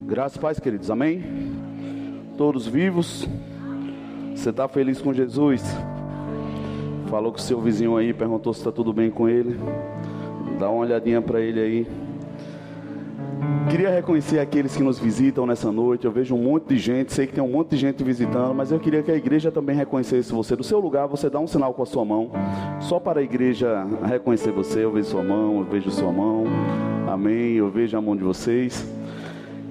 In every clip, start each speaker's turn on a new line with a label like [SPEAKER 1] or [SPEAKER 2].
[SPEAKER 1] Graças paz, queridos. Amém? Todos vivos? Você está feliz com Jesus? Falou com o seu vizinho aí, perguntou se está tudo bem com ele. Dá uma olhadinha para ele aí. Queria reconhecer aqueles que nos visitam nessa noite. Eu vejo um monte de gente, sei que tem um monte de gente visitando, mas eu queria que a igreja também reconhecesse você. Do seu lugar, você dá um sinal com a sua mão, só para a igreja reconhecer você. Eu vejo sua mão, eu vejo sua mão. Amém. Eu vejo a mão de vocês.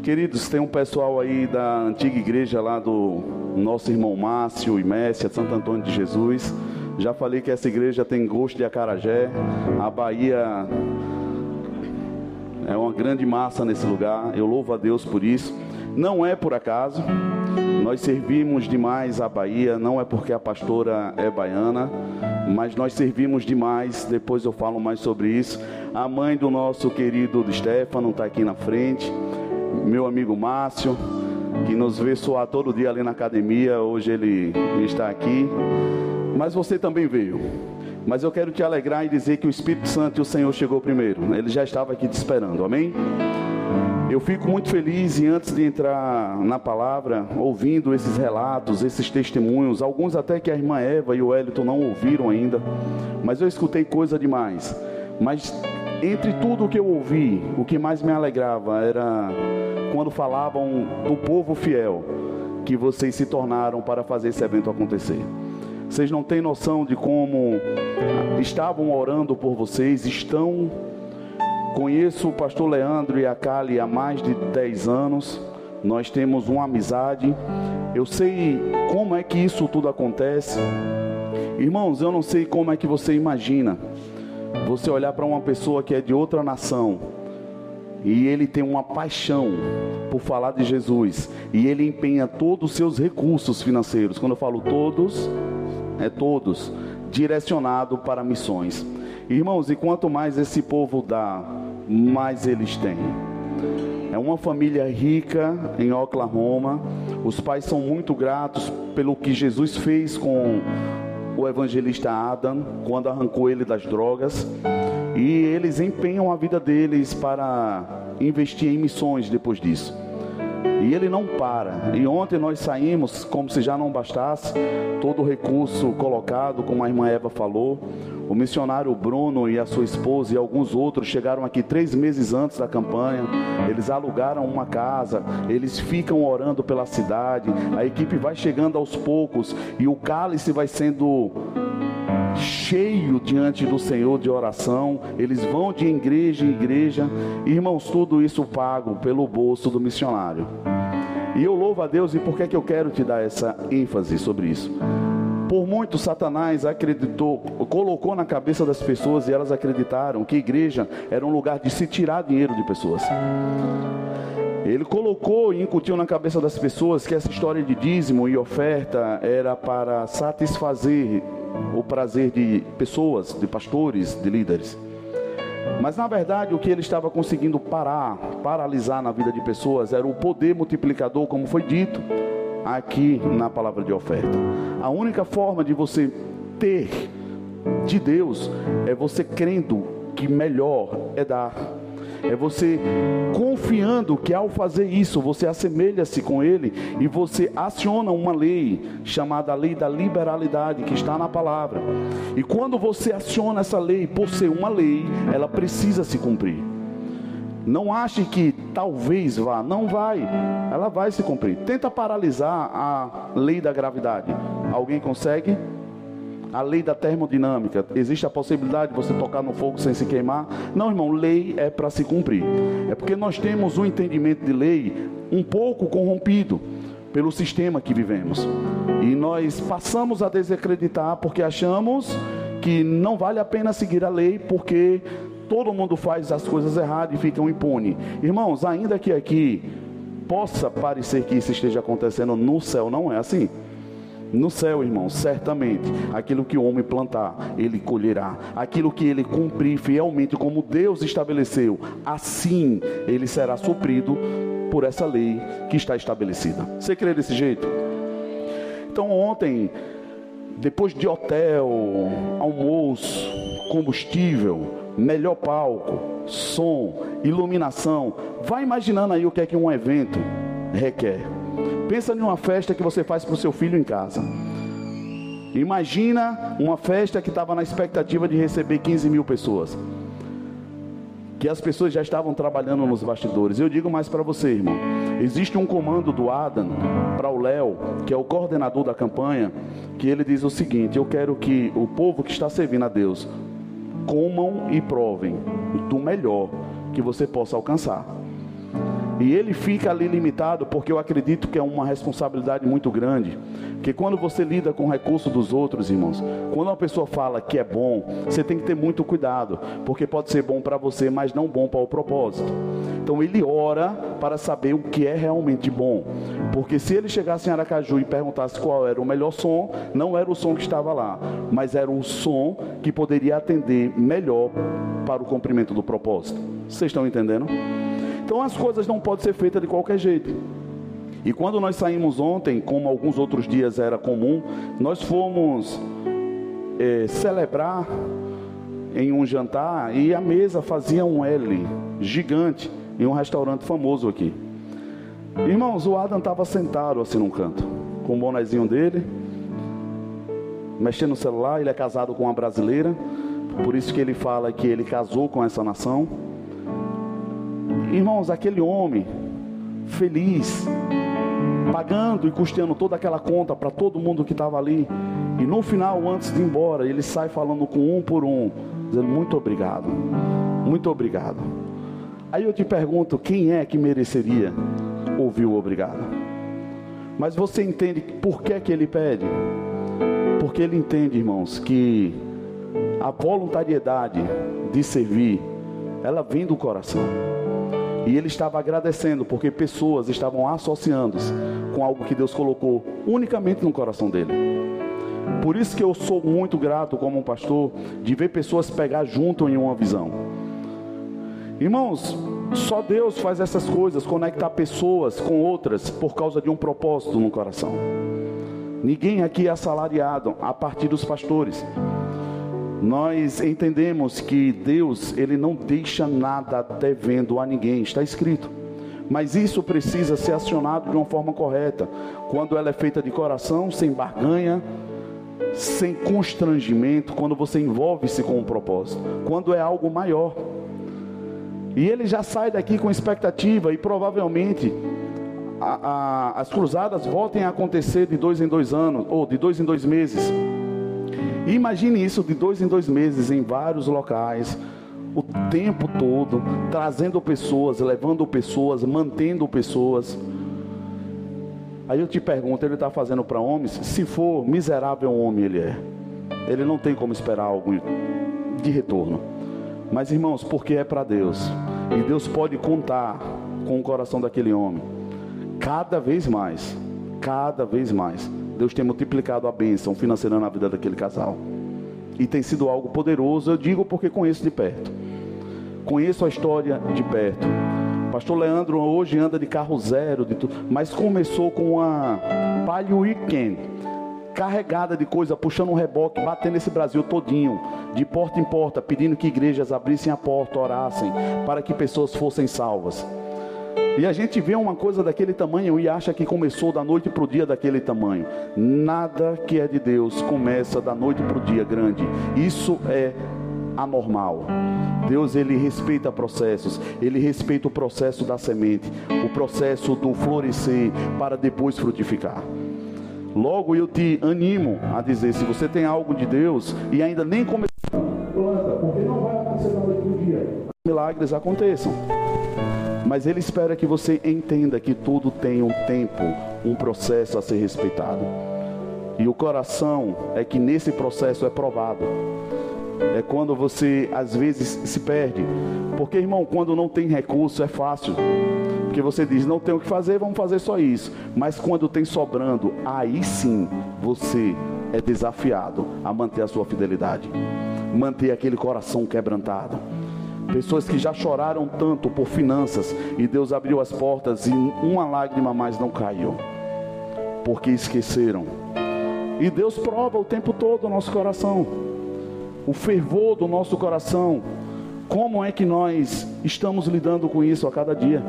[SPEAKER 1] Queridos, tem um pessoal aí da antiga igreja lá do nosso irmão Márcio e Messia, Santo Antônio de Jesus. Já falei que essa igreja tem gosto de acarajé. A Bahia é uma grande massa nesse lugar. Eu louvo a Deus por isso. Não é por acaso. Nós servimos demais a Bahia, não é porque a pastora é baiana, mas nós servimos demais. Depois eu falo mais sobre isso. A mãe do nosso querido Stefano está aqui na frente meu amigo Márcio, que nos vê soar todo dia ali na academia, hoje ele está aqui. Mas você também veio. Mas eu quero te alegrar e dizer que o Espírito Santo e o Senhor chegou primeiro. Ele já estava aqui te esperando, amém? Eu fico muito feliz e antes de entrar na palavra, ouvindo esses relatos, esses testemunhos, alguns até que a irmã Eva e o Wellington não ouviram ainda, mas eu escutei coisa demais. Mas entre tudo o que eu ouvi, o que mais me alegrava era quando falavam do povo fiel que vocês se tornaram para fazer esse evento acontecer. Vocês não têm noção de como estavam orando por vocês, estão. Conheço o pastor Leandro e a Kali há mais de 10 anos. Nós temos uma amizade. Eu sei como é que isso tudo acontece. Irmãos, eu não sei como é que você imagina você olhar para uma pessoa que é de outra nação e ele tem uma paixão por falar de Jesus e ele empenha todos os seus recursos financeiros. Quando eu falo todos, é todos direcionado para missões. Irmãos, e quanto mais esse povo dá, mais eles têm. É uma família rica em Oklahoma. Os pais são muito gratos pelo que Jesus fez com o evangelista Adam quando arrancou ele das drogas. E eles empenham a vida deles para investir em missões depois disso. E ele não para. E ontem nós saímos, como se já não bastasse, todo o recurso colocado, como a irmã Eva falou. O missionário Bruno e a sua esposa e alguns outros chegaram aqui três meses antes da campanha. Eles alugaram uma casa, eles ficam orando pela cidade. A equipe vai chegando aos poucos e o cálice vai sendo cheio diante do Senhor de oração. Eles vão de igreja em igreja. Irmãos, tudo isso pago pelo bolso do missionário. E eu louvo a Deus, e por que, é que eu quero te dar essa ênfase sobre isso? Por muito Satanás acreditou, colocou na cabeça das pessoas e elas acreditaram que igreja era um lugar de se tirar dinheiro de pessoas. Ele colocou e incutiu na cabeça das pessoas que essa história de dízimo e oferta era para satisfazer o prazer de pessoas, de pastores, de líderes. Mas na verdade o que ele estava conseguindo parar, paralisar na vida de pessoas era o poder multiplicador, como foi dito aqui na palavra de oferta. A única forma de você ter de Deus é você crendo que melhor é dar. É você confiando que ao fazer isso você assemelha-se com Ele e você aciona uma lei chamada lei da liberalidade que está na palavra. E quando você aciona essa lei, por ser uma lei, ela precisa se cumprir. Não ache que talvez vá, não vai. Ela vai se cumprir. Tenta paralisar a lei da gravidade. Alguém consegue? A lei da termodinâmica. Existe a possibilidade de você tocar no fogo sem se queimar? Não, irmão, lei é para se cumprir. É porque nós temos um entendimento de lei um pouco corrompido pelo sistema que vivemos. E nós passamos a desacreditar porque achamos que não vale a pena seguir a lei porque todo mundo faz as coisas erradas e ficam impune. Irmãos, ainda que aqui possa parecer que isso esteja acontecendo no céu, não é assim. No céu, irmãos, certamente, aquilo que o homem plantar, ele colherá. Aquilo que ele cumprir fielmente, como Deus estabeleceu, assim ele será suprido por essa lei que está estabelecida. Você crê desse jeito? Então, ontem, depois de hotel, almoço, combustível, melhor palco, som, iluminação. Vai imaginando aí o que é que um evento requer. Pensa em uma festa que você faz para o seu filho em casa. Imagina uma festa que estava na expectativa de receber 15 mil pessoas. Que as pessoas já estavam trabalhando nos bastidores. Eu digo mais para você, irmão. Existe um comando do Adam para o Léo, que é o coordenador da campanha, que ele diz o seguinte: Eu quero que o povo que está servindo a Deus comam e provem do melhor que você possa alcançar. E ele fica ali limitado porque eu acredito que é uma responsabilidade muito grande. Que quando você lida com o recurso dos outros, irmãos, quando uma pessoa fala que é bom, você tem que ter muito cuidado, porque pode ser bom para você, mas não bom para o propósito. Então ele ora para saber o que é realmente bom. Porque se ele chegasse em Aracaju e perguntasse qual era o melhor som, não era o som que estava lá, mas era o som que poderia atender melhor para o cumprimento do propósito. Vocês estão entendendo? Então as coisas não podem ser feitas de qualquer jeito. E quando nós saímos ontem, como alguns outros dias era comum, nós fomos é, celebrar em um jantar e a mesa fazia um L gigante em um restaurante famoso aqui. Irmãos, o Adam estava sentado assim num canto, com o bonezinho dele, mexendo no celular. Ele é casado com uma brasileira, por isso que ele fala que ele casou com essa nação. Irmãos, aquele homem feliz, pagando e custeando toda aquela conta para todo mundo que estava ali. E no final, antes de ir embora, ele sai falando com um por um, dizendo muito obrigado, muito obrigado. Aí eu te pergunto, quem é que mereceria ouvir o obrigado? Mas você entende por que, que ele pede? Porque ele entende, irmãos, que a voluntariedade de servir, ela vem do coração. E ele estava agradecendo porque pessoas estavam associando-se com algo que Deus colocou unicamente no coração dele. Por isso que eu sou muito grato como um pastor de ver pessoas pegar junto em uma visão. Irmãos, só Deus faz essas coisas, conectar pessoas com outras por causa de um propósito no coração. Ninguém aqui é assalariado a partir dos pastores nós entendemos que Deus, ele não deixa nada devendo a ninguém, está escrito. Mas isso precisa ser acionado de uma forma correta, quando ela é feita de coração, sem barganha, sem constrangimento, quando você envolve-se com um propósito, quando é algo maior. E ele já sai daqui com expectativa e provavelmente a, a, as cruzadas voltem a acontecer de dois em dois anos, ou de dois em dois meses. Imagine isso de dois em dois meses em vários locais, o tempo todo, trazendo pessoas, levando pessoas, mantendo pessoas. Aí eu te pergunto, ele está fazendo para homens? Se for miserável homem ele é. Ele não tem como esperar algo de retorno. Mas irmãos, porque é para Deus. E Deus pode contar com o coração daquele homem. Cada vez mais, cada vez mais. Deus tem multiplicado a bênção financeira na vida daquele casal. E tem sido algo poderoso, eu digo porque conheço de perto. Conheço a história de perto. Pastor Leandro hoje anda de carro zero, de tudo, mas começou com uma Palio Weekend, carregada de coisa, puxando um reboque, batendo esse Brasil todinho, de porta em porta, pedindo que igrejas abrissem a porta, orassem, para que pessoas fossem salvas. E a gente vê uma coisa daquele tamanho e acha que começou da noite para o dia daquele tamanho. Nada que é de Deus começa da noite para o dia grande. Isso é anormal. Deus ele respeita processos, ele respeita o processo da semente, o processo do florescer para depois frutificar. Logo eu te animo a dizer, se você tem algo de Deus e ainda nem começou, planta, porque não vai acontecer da noite para o dia. Milagres aconteçam. Mas Ele espera que você entenda que tudo tem um tempo, um processo a ser respeitado. E o coração é que nesse processo é provado. É quando você às vezes se perde. Porque, irmão, quando não tem recurso é fácil. Porque você diz, não tem o que fazer, vamos fazer só isso. Mas quando tem sobrando, aí sim você é desafiado a manter a sua fidelidade. Manter aquele coração quebrantado. Pessoas que já choraram tanto por finanças e Deus abriu as portas e uma lágrima mais não caiu, porque esqueceram. E Deus prova o tempo todo o nosso coração, o fervor do nosso coração, Como é que nós estamos lidando com isso a cada dia?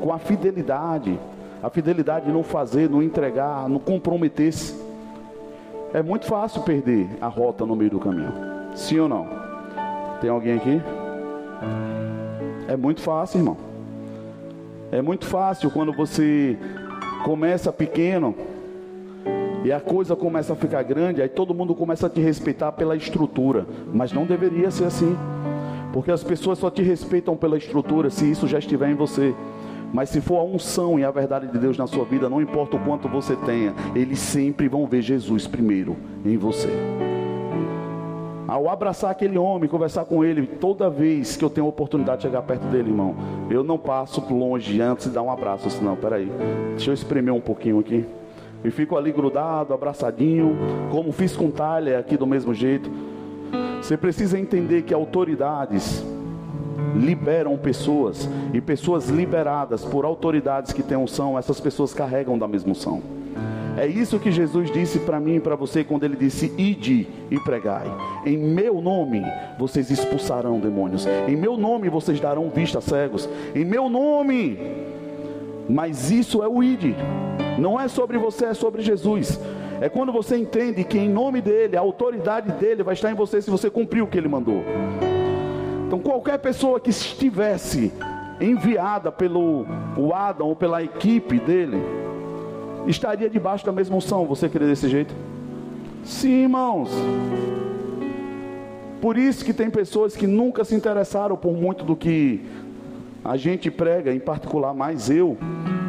[SPEAKER 1] Com a fidelidade, a fidelidade de não fazer, não entregar, não comprometer-se. É muito fácil perder a rota no meio do caminho. Sim ou não? Tem alguém aqui? É muito fácil, irmão. É muito fácil quando você começa pequeno e a coisa começa a ficar grande, aí todo mundo começa a te respeitar pela estrutura, mas não deveria ser assim. Porque as pessoas só te respeitam pela estrutura se isso já estiver em você. Mas se for a unção e a verdade de Deus na sua vida, não importa o quanto você tenha, eles sempre vão ver Jesus primeiro em você. Ao abraçar aquele homem, conversar com ele, toda vez que eu tenho a oportunidade de chegar perto dele, irmão, eu não passo longe antes de dar um abraço. Assim, não, peraí, deixa eu espremer um pouquinho aqui. E fico ali grudado, abraçadinho, como fiz com Talha aqui do mesmo jeito. Você precisa entender que autoridades liberam pessoas e pessoas liberadas por autoridades que têm unção, essas pessoas carregam da mesma unção. É isso que Jesus disse para mim e para você quando ele disse: Ide e pregai. Em meu nome vocês expulsarão demônios. Em meu nome vocês darão vista a cegos. Em meu nome. Mas isso é o ide. Não é sobre você, é sobre Jesus. É quando você entende que em nome dele, a autoridade dele vai estar em você se você cumprir o que ele mandou. Então, qualquer pessoa que estivesse enviada pelo o Adam ou pela equipe dele, estaria debaixo da mesma unção. Você querer desse jeito? Sim, irmãos. Por isso que tem pessoas que nunca se interessaram por muito do que a gente prega, em particular mais eu,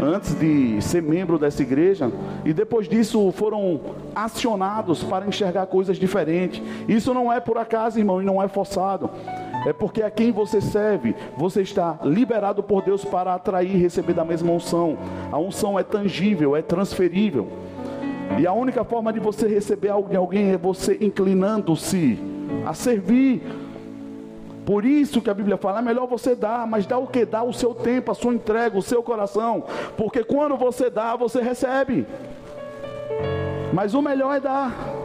[SPEAKER 1] antes de ser membro dessa igreja, e depois disso foram acionados para enxergar coisas diferentes. Isso não é por acaso, irmão, e não é forçado. É porque a quem você serve, você está liberado por Deus para atrair e receber da mesma unção. A unção é tangível, é transferível. E a única forma de você receber algo de alguém é você inclinando-se a servir. Por isso que a Bíblia fala, é melhor você dar, mas dá o que? Dá o seu tempo, a sua entrega, o seu coração. Porque quando você dá, você recebe. Mas o melhor é dar.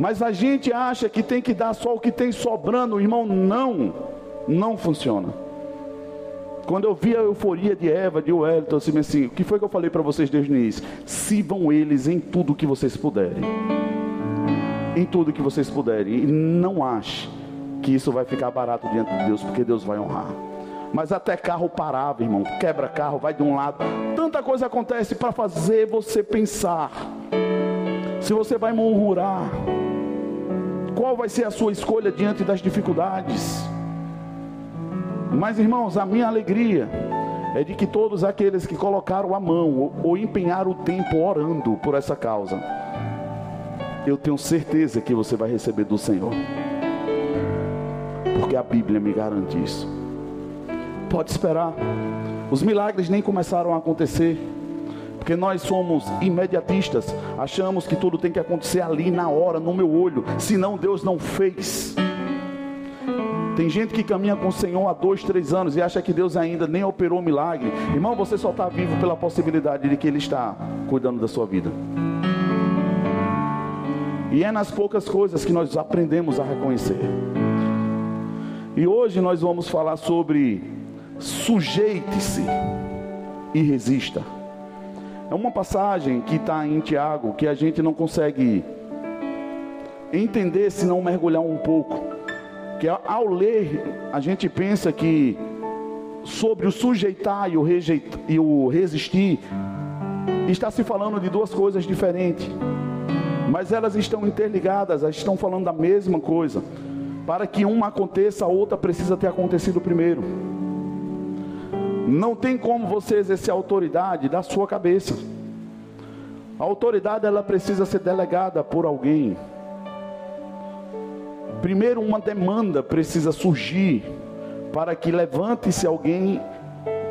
[SPEAKER 1] Mas a gente acha que tem que dar só o que tem sobrando, irmão, não, não funciona. Quando eu vi a euforia de Eva, de Wellington, assim, assim, o que foi que eu falei para vocês desde o início? Sirvam eles em tudo que vocês puderem. Em tudo que vocês puderem. E não ache que isso vai ficar barato diante de Deus, porque Deus vai honrar. Mas até carro parava, irmão. Quebra carro, vai de um lado. Tanta coisa acontece para fazer você pensar. Se você vai murmurar, qual vai ser a sua escolha diante das dificuldades? Mas irmãos, a minha alegria é de que todos aqueles que colocaram a mão ou, ou empenharam o tempo orando por essa causa, eu tenho certeza que você vai receber do Senhor, porque a Bíblia me garante isso. Pode esperar, os milagres nem começaram a acontecer. Porque nós somos imediatistas, achamos que tudo tem que acontecer ali na hora, no meu olho, senão Deus não fez. Tem gente que caminha com o Senhor há dois, três anos e acha que Deus ainda nem operou o milagre. Irmão, você só está vivo pela possibilidade de que Ele está cuidando da sua vida. E é nas poucas coisas que nós aprendemos a reconhecer. E hoje nós vamos falar sobre sujeite-se e resista. É uma passagem que está em Tiago que a gente não consegue entender se não mergulhar um pouco. Que ao ler, a gente pensa que sobre o sujeitar e o, rejeitar, e o resistir, está se falando de duas coisas diferentes. Mas elas estão interligadas, elas estão falando da mesma coisa. Para que uma aconteça, a outra precisa ter acontecido primeiro. Não tem como você exercer autoridade da sua cabeça. A autoridade ela precisa ser delegada por alguém. Primeiro uma demanda precisa surgir para que levante-se alguém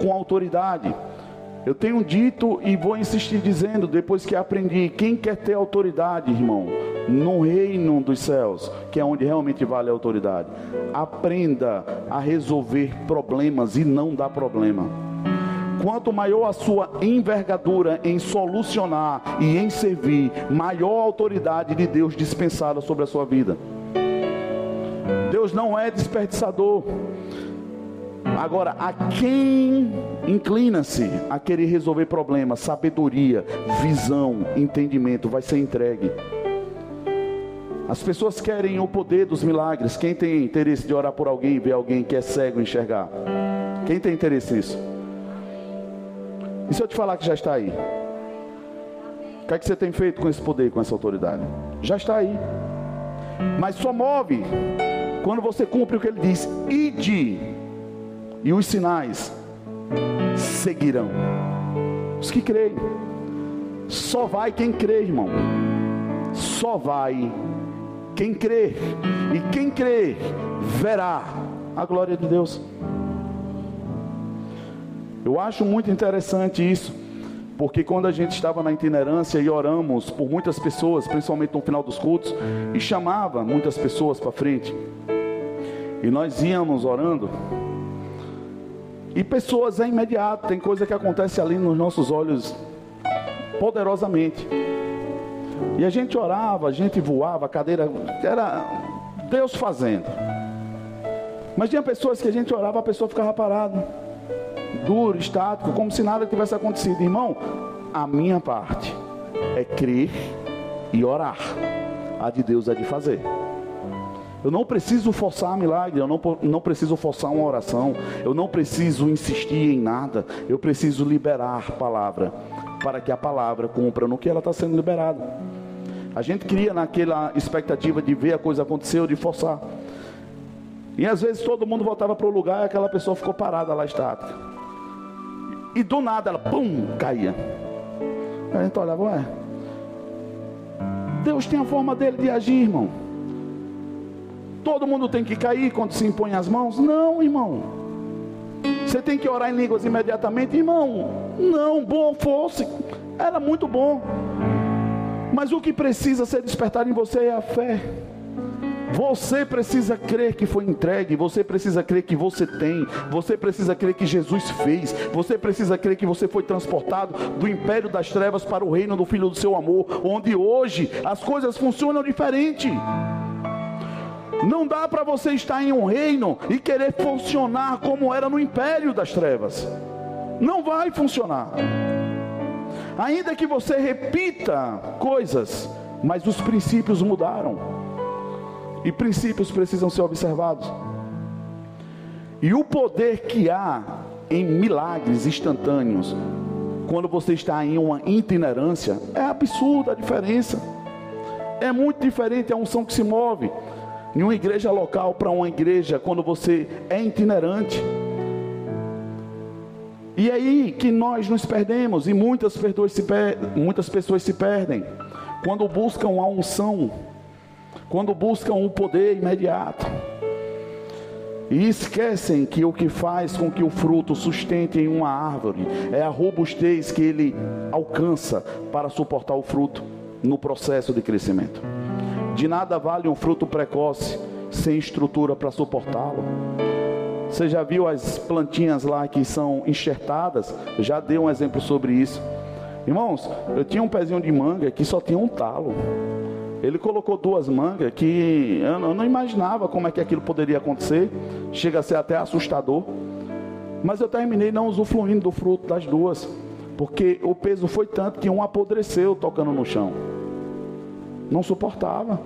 [SPEAKER 1] com autoridade. Eu tenho dito e vou insistir dizendo, depois que aprendi, quem quer ter autoridade, irmão, no reino dos céus, que é onde realmente vale a autoridade, aprenda a resolver problemas e não dar problema. Quanto maior a sua envergadura em solucionar e em servir, maior a autoridade de Deus dispensada sobre a sua vida. Deus não é desperdiçador. Agora, a quem inclina-se a querer resolver problemas, sabedoria, visão, entendimento, vai ser entregue. As pessoas querem o poder dos milagres. Quem tem interesse de orar por alguém ver alguém que é cego enxergar? Quem tem interesse nisso? E se eu te falar que já está aí? O que é que você tem feito com esse poder, com essa autoridade? Já está aí. Mas só move quando você cumpre o que ele diz: ide, e os sinais seguirão. Os que creem. Só vai quem crê, irmão. Só vai quem crê. E quem crê verá a glória de Deus. Eu acho muito interessante isso, porque quando a gente estava na itinerância e oramos por muitas pessoas, principalmente no final dos cultos, e chamava muitas pessoas para frente, e nós íamos orando, e pessoas é imediato, tem coisa que acontece ali nos nossos olhos poderosamente. E a gente orava, a gente voava, a cadeira era Deus fazendo. Mas tinha pessoas que a gente orava, a pessoa ficava parada, duro, estático, como se nada tivesse acontecido. Irmão, a minha parte é crer e orar. A de Deus é de fazer. Eu não preciso forçar milagre, eu não, não preciso forçar uma oração, eu não preciso insistir em nada, eu preciso liberar palavra, para que a palavra cumpra no que ela está sendo liberada. A gente cria naquela expectativa de ver a coisa acontecer ou de forçar. E às vezes todo mundo voltava para o lugar e aquela pessoa ficou parada lá estática. E do nada ela, pum, caía. A gente olhava, ué. Deus tem a forma dele de agir, irmão. Todo mundo tem que cair quando se impõe as mãos? Não, irmão. Você tem que orar em línguas imediatamente, irmão. Não, bom fosse. Era muito bom. Mas o que precisa ser despertado em você é a fé. Você precisa crer que foi entregue, você precisa crer que você tem, você precisa crer que Jesus fez, você precisa crer que você foi transportado do império das trevas para o reino do Filho do seu amor, onde hoje as coisas funcionam diferente. Não dá para você estar em um reino e querer funcionar como era no império das trevas. Não vai funcionar. Ainda que você repita coisas, mas os princípios mudaram. E princípios precisam ser observados. E o poder que há em milagres instantâneos, quando você está em uma itinerância, é absurda a diferença. É muito diferente a unção que se move em uma igreja local para uma igreja quando você é itinerante. E é aí que nós nos perdemos e muitas pessoas se, per... muitas pessoas se perdem quando buscam a unção, quando buscam o poder imediato. E esquecem que o que faz com que o fruto sustente em uma árvore é a robustez que ele alcança para suportar o fruto no processo de crescimento. De nada vale um fruto precoce sem estrutura para suportá-lo. Você já viu as plantinhas lá que são enxertadas? Já dei um exemplo sobre isso. Irmãos, eu tinha um pezinho de manga que só tinha um talo. Ele colocou duas mangas que eu não imaginava como é que aquilo poderia acontecer. Chega a ser até assustador. Mas eu terminei não usufruindo do fruto das duas. Porque o peso foi tanto que um apodreceu tocando no chão. Não suportava.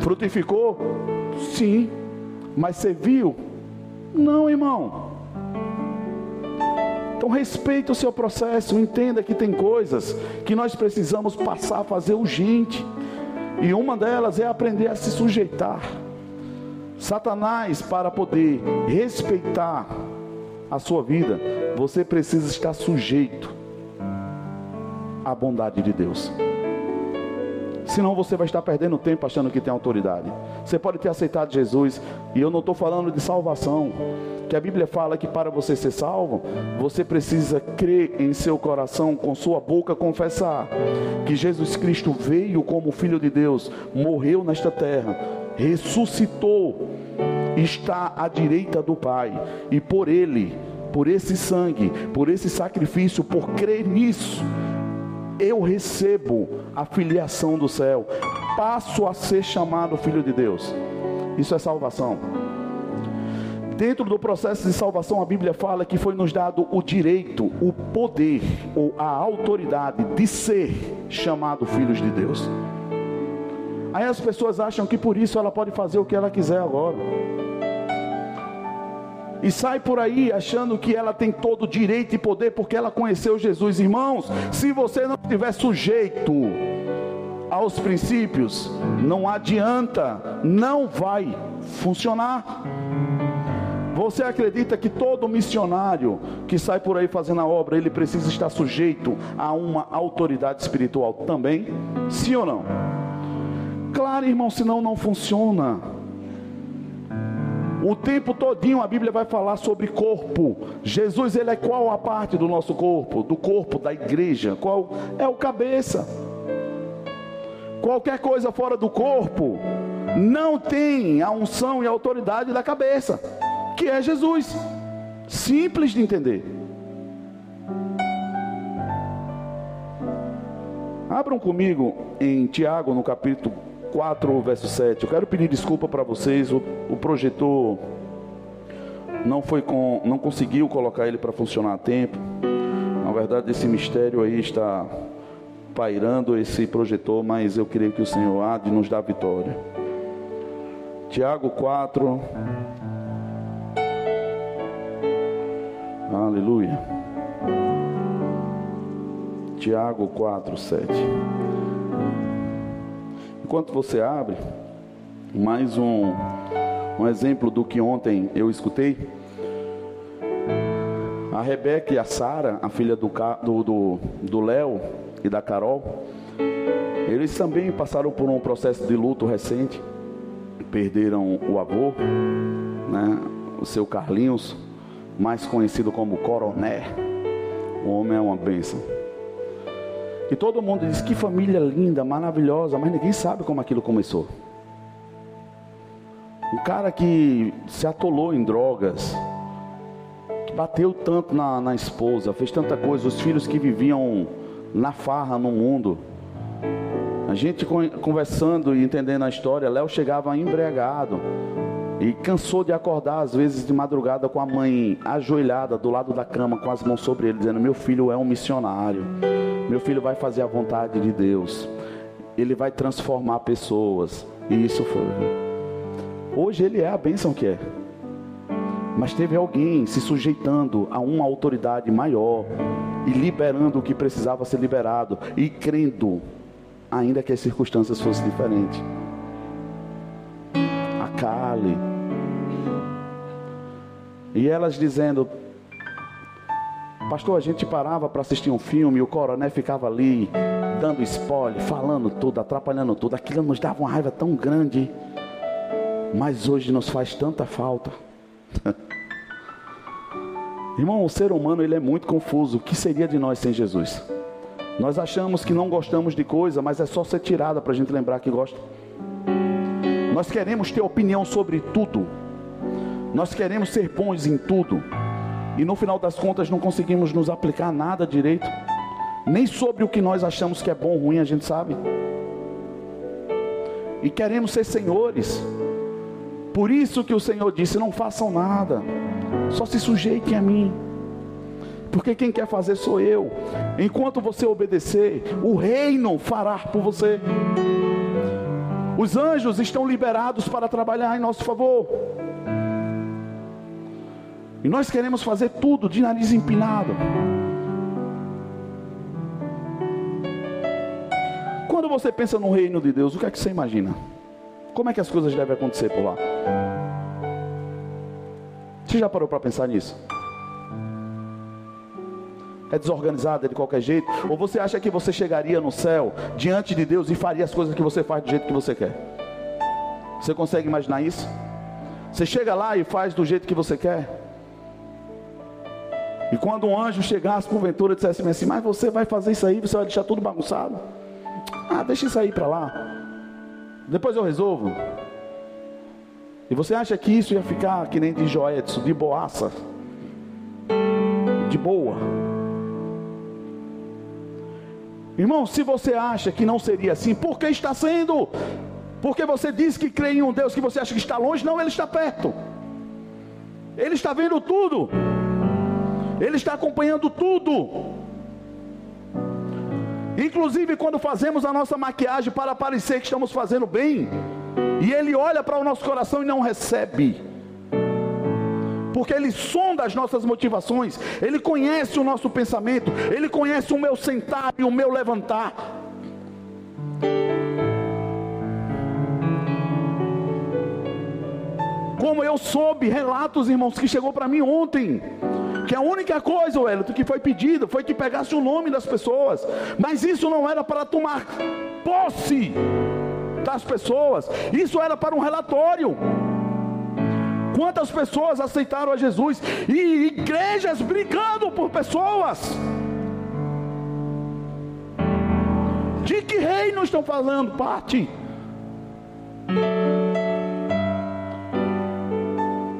[SPEAKER 1] Frutificou? Sim. Mas você viu? Não, irmão. Então respeite o seu processo, entenda que tem coisas que nós precisamos passar a fazer urgente. E uma delas é aprender a se sujeitar. Satanás, para poder respeitar a sua vida, você precisa estar sujeito à bondade de Deus. Senão você vai estar perdendo tempo achando que tem autoridade. Você pode ter aceitado Jesus, e eu não estou falando de salvação. Que a Bíblia fala que para você ser salvo, você precisa crer em seu coração, com sua boca confessar que Jesus Cristo veio como Filho de Deus, morreu nesta terra, ressuscitou, está à direita do Pai, e por Ele, por esse sangue, por esse sacrifício, por crer nisso, eu recebo a filiação do céu, passo a ser chamado filho de Deus. Isso é salvação. Dentro do processo de salvação, a Bíblia fala que foi nos dado o direito, o poder ou a autoridade de ser chamado filhos de Deus. Aí as pessoas acham que por isso ela pode fazer o que ela quiser agora. E sai por aí achando que ela tem todo o direito e poder porque ela conheceu Jesus. Irmãos, se você não estiver sujeito aos princípios, não adianta, não vai funcionar. Você acredita que todo missionário que sai por aí fazendo a obra, ele precisa estar sujeito a uma autoridade espiritual também? Sim ou não? Claro, irmão, senão não funciona. O tempo todinho a Bíblia vai falar sobre corpo. Jesus ele é qual a parte do nosso corpo? Do corpo da igreja? Qual é o cabeça? Qualquer coisa fora do corpo não tem a unção e a autoridade da cabeça, que é Jesus. Simples de entender. Abram comigo em Tiago, no capítulo 4, verso 7. Eu quero pedir desculpa para vocês. O, o, projetor não foi com, não conseguiu colocar ele para funcionar a tempo. Na verdade, esse mistério aí está pairando esse projetor, mas eu creio que o Senhor há de nos dar vitória. Tiago 4. Aleluia. Tiago 4, 7. Enquanto você abre, mais um, um exemplo do que ontem eu escutei. A Rebeca e a Sara, a filha do Léo do, do Léo e da Carol, eles também passaram por um processo de luto recente. Perderam o avô, né, o seu Carlinhos, mais conhecido como Coroné. O homem é uma bênção. E todo mundo diz que família linda, maravilhosa, mas ninguém sabe como aquilo começou. Um cara que se atolou em drogas, que bateu tanto na, na esposa, fez tanta coisa, os filhos que viviam na farra no mundo. A gente conversando e entendendo a história, Léo chegava embriagado e cansou de acordar às vezes de madrugada com a mãe ajoelhada do lado da cama com as mãos sobre ele, dizendo: "Meu filho é um missionário". Meu filho vai fazer a vontade de Deus. Ele vai transformar pessoas. E isso foi. Hoje ele é a bênção que é. Mas teve alguém se sujeitando a uma autoridade maior e liberando o que precisava ser liberado e crendo, ainda que as circunstâncias fossem diferentes. A Kali. E elas dizendo: Pastor, a gente parava para assistir um filme o coroné ficava ali, dando spoiler, falando tudo, atrapalhando tudo. Aquilo nos dava uma raiva tão grande, mas hoje nos faz tanta falta. Irmão, o ser humano ele é muito confuso. O que seria de nós sem Jesus? Nós achamos que não gostamos de coisa, mas é só ser tirada para a gente lembrar que gosta. Nós queremos ter opinião sobre tudo. Nós queremos ser bons em tudo e no final das contas não conseguimos nos aplicar nada direito, nem sobre o que nós achamos que é bom ou ruim a gente sabe. E queremos ser senhores. Por isso que o Senhor disse: não façam nada, só se sujeitem a mim. Porque quem quer fazer sou eu. Enquanto você obedecer, o reino fará por você. Os anjos estão liberados para trabalhar em nosso favor. E nós queremos fazer tudo de nariz empinado. Quando você pensa no reino de Deus, o que é que você imagina? Como é que as coisas devem acontecer por lá? Você já parou para pensar nisso? É desorganizado, é de qualquer jeito? Ou você acha que você chegaria no céu diante de Deus e faria as coisas que você faz do jeito que você quer? Você consegue imaginar isso? Você chega lá e faz do jeito que você quer? E quando um anjo chegasse porventura e dissesse assim, mas você vai fazer isso aí, você vai deixar tudo bagunçado. Ah, deixa isso aí para lá. Depois eu resolvo. E você acha que isso ia ficar que nem de Joedson, de boaça? De boa. Irmão, se você acha que não seria assim, por que está sendo? Porque você diz que crê em um Deus que você acha que está longe, não, ele está perto. Ele está vendo tudo. Ele está acompanhando tudo. Inclusive quando fazemos a nossa maquiagem para parecer que estamos fazendo bem, e ele olha para o nosso coração e não recebe. Porque ele sonda as nossas motivações, ele conhece o nosso pensamento, ele conhece o meu sentar e o meu levantar. Como eu soube relatos, irmãos, que chegou para mim ontem que a única coisa, Wellington, que foi pedido foi que pegasse o nome das pessoas, mas isso não era para tomar posse das pessoas, isso era para um relatório. Quantas pessoas aceitaram a Jesus e igrejas brigando por pessoas? De que reino estão falando parte?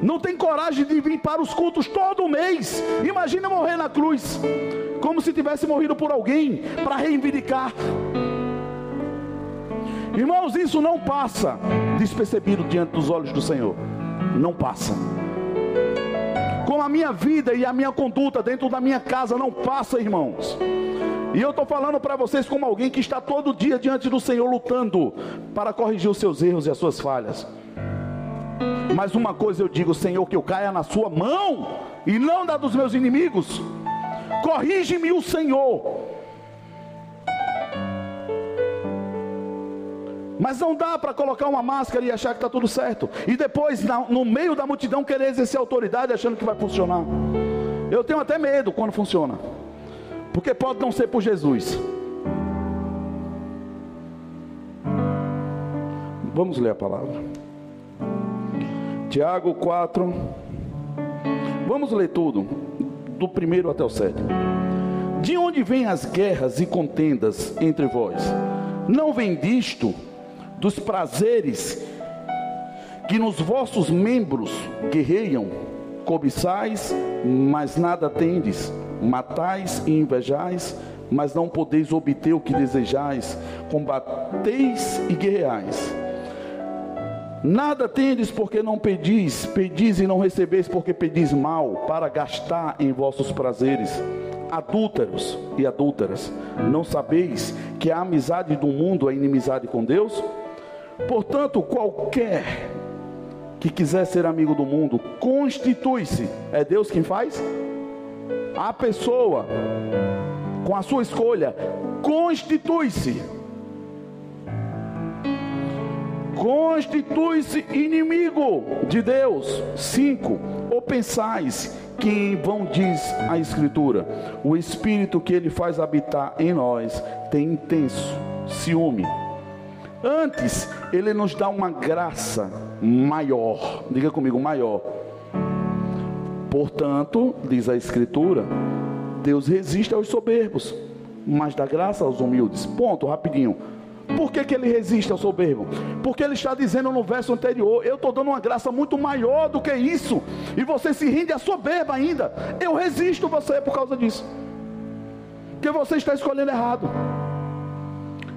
[SPEAKER 1] Não tem coragem de vir para os cultos todo mês. Imagina morrer na cruz, como se tivesse morrido por alguém para reivindicar. Irmãos, isso não passa despercebido diante dos olhos do Senhor. Não passa. Com a minha vida e a minha conduta dentro da minha casa não passa, irmãos. E eu estou falando para vocês como alguém que está todo dia diante do Senhor lutando para corrigir os seus erros e as suas falhas. Mas uma coisa eu digo, Senhor, que eu caia na sua mão e não da dos meus inimigos. Corrige-me o Senhor. Mas não dá para colocar uma máscara e achar que está tudo certo. E depois, no meio da multidão, querer exercer autoridade achando que vai funcionar. Eu tenho até medo quando funciona. Porque pode não ser por Jesus. Vamos ler a palavra. Tiago 4. Vamos ler tudo, do primeiro até o sétimo. De onde vêm as guerras e contendas entre vós? Não vem disto dos prazeres que nos vossos membros guerreiam, cobiçais, mas nada tendes, matais e invejais, mas não podeis obter o que desejais, combateis e guerreais. Nada tendes porque não pedis, pedis e não recebeis porque pedis mal, para gastar em vossos prazeres. Adúlteros e adúlteras, não sabeis que a amizade do mundo é inimizade com Deus? Portanto, qualquer que quiser ser amigo do mundo, constitui-se. É Deus quem faz? A pessoa, com a sua escolha, constitui-se constitui-se inimigo de Deus. 5. Ou pensais que em vão diz a Escritura: o Espírito que ele faz habitar em nós tem intenso ciúme. Antes, ele nos dá uma graça maior. Diga comigo, maior. Portanto, diz a Escritura, Deus resiste aos soberbos, mas dá graça aos humildes. Ponto, rapidinho. Por que, que ele resiste ao soberbo? Porque ele está dizendo no verso anterior: Eu estou dando uma graça muito maior do que isso, e você se rende à soberba ainda. Eu resisto você por causa disso, porque você está escolhendo errado.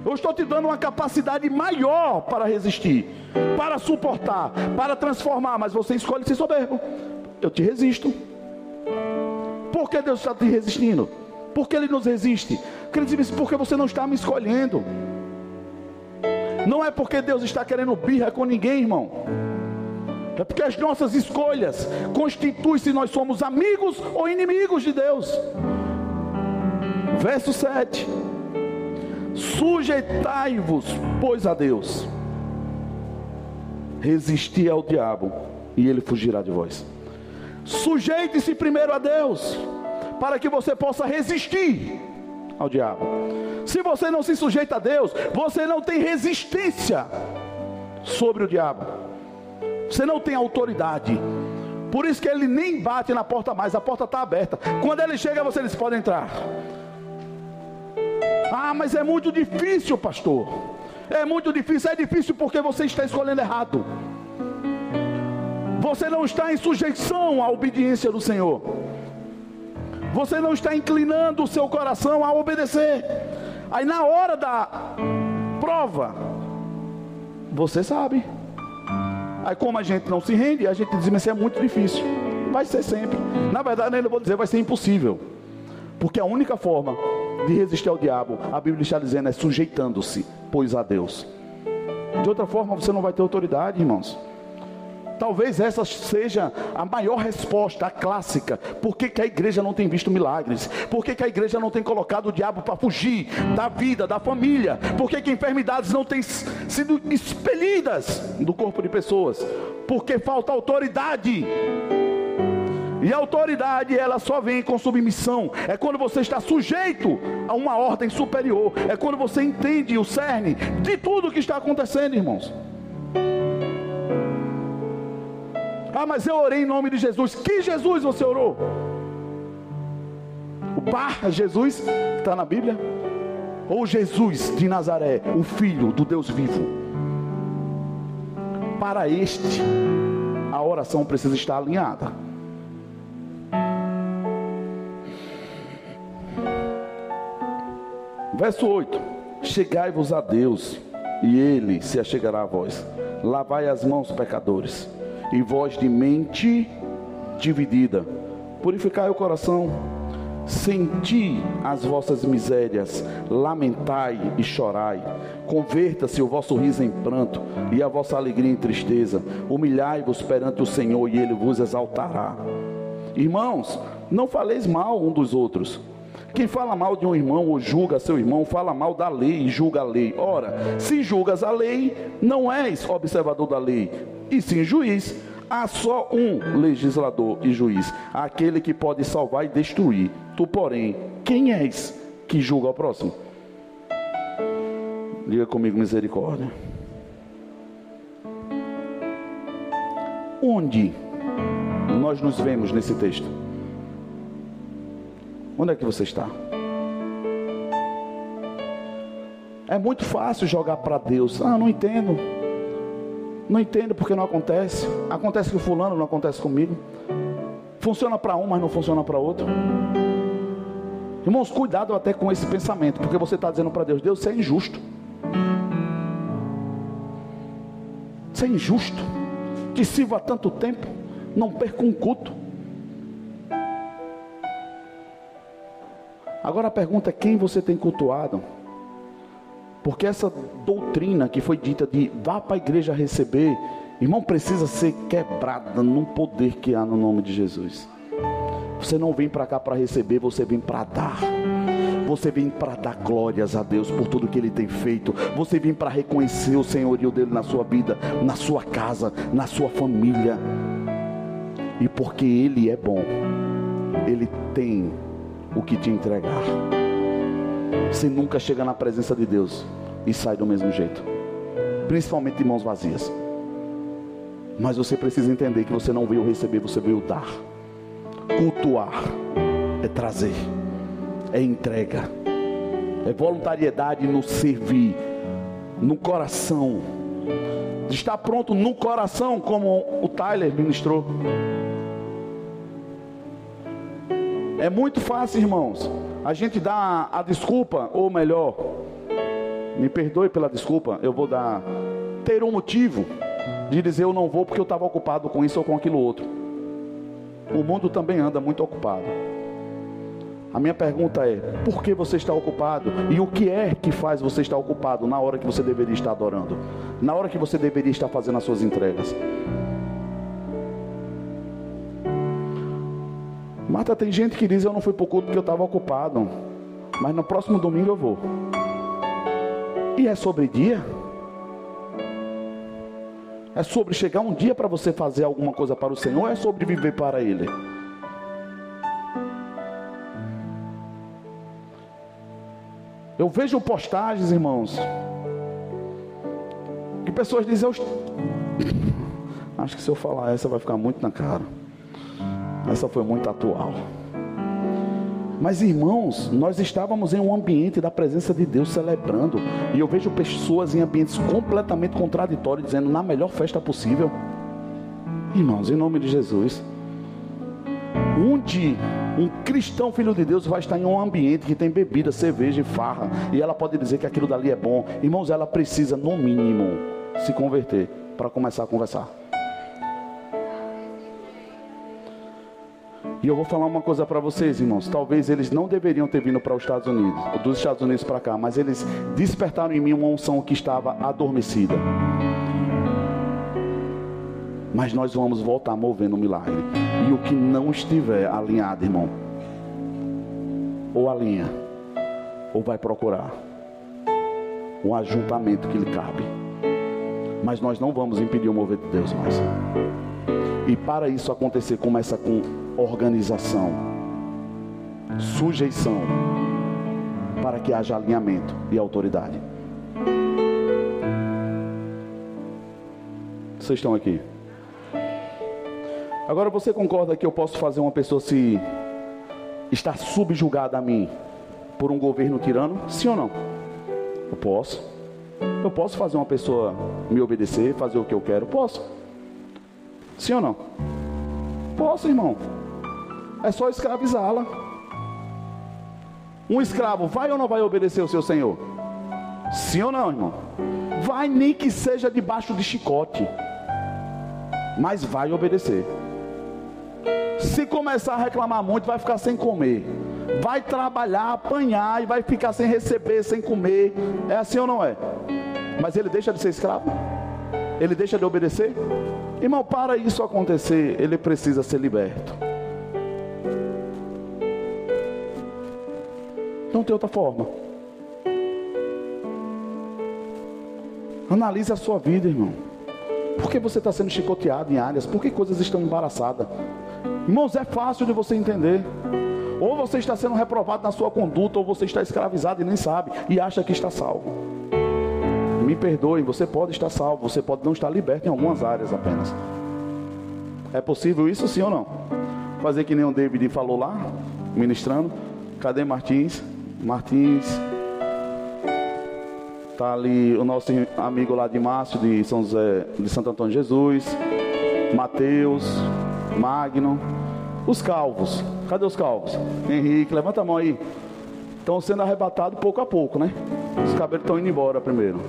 [SPEAKER 1] Eu estou te dando uma capacidade maior para resistir, para suportar, para transformar, mas você escolhe ser soberbo. Eu te resisto. Por que Deus está te resistindo? Por que Ele nos resiste? Porque você não está me escolhendo. Não é porque Deus está querendo birra com ninguém, irmão. É porque as nossas escolhas constituem se nós somos amigos ou inimigos de Deus. Verso 7: Sujeitai-vos, pois, a Deus, resisti ao diabo, e ele fugirá de vós. Sujeite-se primeiro a Deus, para que você possa resistir ao diabo. Se você não se sujeita a Deus, você não tem resistência sobre o diabo. Você não tem autoridade. Por isso que ele nem bate na porta mais, a porta está aberta. Quando ele chega, você diz: pode entrar. Ah, mas é muito difícil, pastor. É muito difícil. É difícil porque você está escolhendo errado. Você não está em sujeição à obediência do Senhor. Você não está inclinando o seu coração a obedecer. Aí na hora da prova, Você sabe. Aí como a gente não se rende, a gente diz, mas isso é muito difícil. Vai ser sempre. Na verdade, eu vou dizer, vai ser impossível. Porque a única forma de resistir ao diabo, a Bíblia está dizendo, é sujeitando-se, pois a Deus. De outra forma, você não vai ter autoridade, irmãos. Talvez essa seja a maior resposta, a clássica. Por que, que a igreja não tem visto milagres? Por que, que a igreja não tem colocado o diabo para fugir da vida, da família? Por que, que enfermidades não têm sido expelidas do corpo de pessoas? Porque falta autoridade. E a autoridade, ela só vem com submissão. É quando você está sujeito a uma ordem superior. É quando você entende o cerne de tudo que está acontecendo, irmãos. Ah, mas eu orei em nome de Jesus. Que Jesus você orou? O Bar Jesus está na Bíblia? Ou Jesus de Nazaré, o Filho do Deus vivo? Para este, a oração precisa estar alinhada. Verso 8: Chegai-vos a Deus, e Ele se achegará a vós. Lavai as mãos, pecadores e voz de mente dividida. Purificai o coração, senti as vossas misérias, lamentai e chorai. Converta-se o vosso riso em pranto e a vossa alegria em tristeza. Humilhai-vos perante o Senhor e ele vos exaltará. Irmãos, não faleis mal um dos outros. Quem fala mal de um irmão ou julga seu irmão, fala mal da lei e julga a lei. Ora, se julgas a lei, não és observador da lei, e sim juiz. Há só um legislador e juiz, aquele que pode salvar e destruir. Tu, porém, quem és que julga o próximo? Diga comigo misericórdia. Onde nós nos vemos nesse texto? Onde é que você está? É muito fácil jogar para Deus. Ah, não entendo. Não entendo porque não acontece. Acontece com fulano, não acontece comigo. Funciona para um, mas não funciona para outro. Irmãos, cuidado até com esse pensamento, porque você está dizendo para Deus: Deus, você é injusto. Você é injusto. Sirvo há tanto tempo, não perco um culto. Agora a pergunta é: quem você tem cultuado? Porque essa doutrina que foi dita de vá para a igreja receber, irmão, precisa ser quebrada no poder que há no nome de Jesus. Você não vem para cá para receber, você vem para dar. Você vem para dar glórias a Deus por tudo que Ele tem feito. Você vem para reconhecer o senhorio dele na sua vida, na sua casa, na sua família. E porque Ele é bom, Ele tem o que te entregar. Você nunca chega na presença de Deus e sai do mesmo jeito, principalmente de mãos vazias. Mas você precisa entender que você não veio receber, você veio dar. Cultuar é trazer, é entrega, é voluntariedade no servir, no coração, estar pronto no coração, como o Tyler ministrou. É muito fácil, irmãos a gente dá a desculpa, ou melhor, me perdoe pela desculpa, eu vou dar, ter um motivo de dizer eu não vou porque eu estava ocupado com isso ou com aquilo outro. O mundo também anda muito ocupado. A minha pergunta é: por que você está ocupado? E o que é que faz você estar ocupado na hora que você deveria estar adorando? Na hora que você deveria estar fazendo as suas entregas? Marta, tem gente que diz eu não fui para o culto porque eu estava ocupado. Mas no próximo domingo eu vou. E é sobre dia? É sobre chegar um dia para você fazer alguma coisa para o Senhor? Ou é sobre viver para Ele? Eu vejo postagens, irmãos, que pessoas dizem, eu... acho que se eu falar essa vai ficar muito na cara. Essa foi muito atual. Mas irmãos, nós estávamos em um ambiente da presença de Deus celebrando. E eu vejo pessoas em ambientes completamente contraditórios dizendo na melhor festa possível. Irmãos, em nome de Jesus. Onde um cristão filho de Deus vai estar em um ambiente que tem bebida, cerveja e farra. E ela pode dizer que aquilo dali é bom. Irmãos, ela precisa, no mínimo, se converter para começar a conversar. E eu vou falar uma coisa para vocês, irmãos. Talvez eles não deveriam ter vindo para os Estados Unidos, dos Estados Unidos para cá, mas eles despertaram em mim uma unção que estava adormecida. Mas nós vamos voltar movendo o milagre. E o que não estiver alinhado, irmão, ou alinha, ou vai procurar um ajuntamento que lhe cabe. Mas nós não vamos impedir o mover de Deus mais. E para isso acontecer, começa com organização, sujeição, para que haja alinhamento e autoridade. Vocês estão aqui? Agora você concorda que eu posso fazer uma pessoa se estar subjugada a mim por um governo tirano? Sim ou não? Eu posso. Eu posso fazer uma pessoa me obedecer, fazer o que eu quero? Posso. Sim ou não? Posso, irmão. É só escravizá-la. Um escravo vai ou não vai obedecer o seu senhor? Sim ou não, irmão? Vai nem que seja debaixo de chicote. Mas vai obedecer. Se começar a reclamar muito, vai ficar sem comer. Vai trabalhar, apanhar e vai ficar sem receber, sem comer. É assim ou não é? Mas ele deixa de ser escravo? Ele deixa de obedecer? Irmão, para isso acontecer, ele precisa ser liberto. Não tem outra forma. Analise a sua vida, irmão. Por que você está sendo chicoteado em áreas? Por que coisas estão embaraçadas? Irmãos, é fácil de você entender. Ou você está sendo reprovado na sua conduta, ou você está escravizado e nem sabe, e acha que está salvo. Me perdoem, você pode estar salvo, você pode não estar liberto em algumas áreas apenas. É possível isso sim ou não? Fazer que nem o David falou lá, ministrando. Cadê Martins? Martins. Tá ali o nosso amigo lá de Márcio, de São José, de Santo Antônio Jesus. Mateus, Magno. Os calvos. Cadê os calvos? Henrique, levanta a mão aí. Estão sendo arrebatados pouco a pouco, né? Os cabelos estão indo embora primeiro.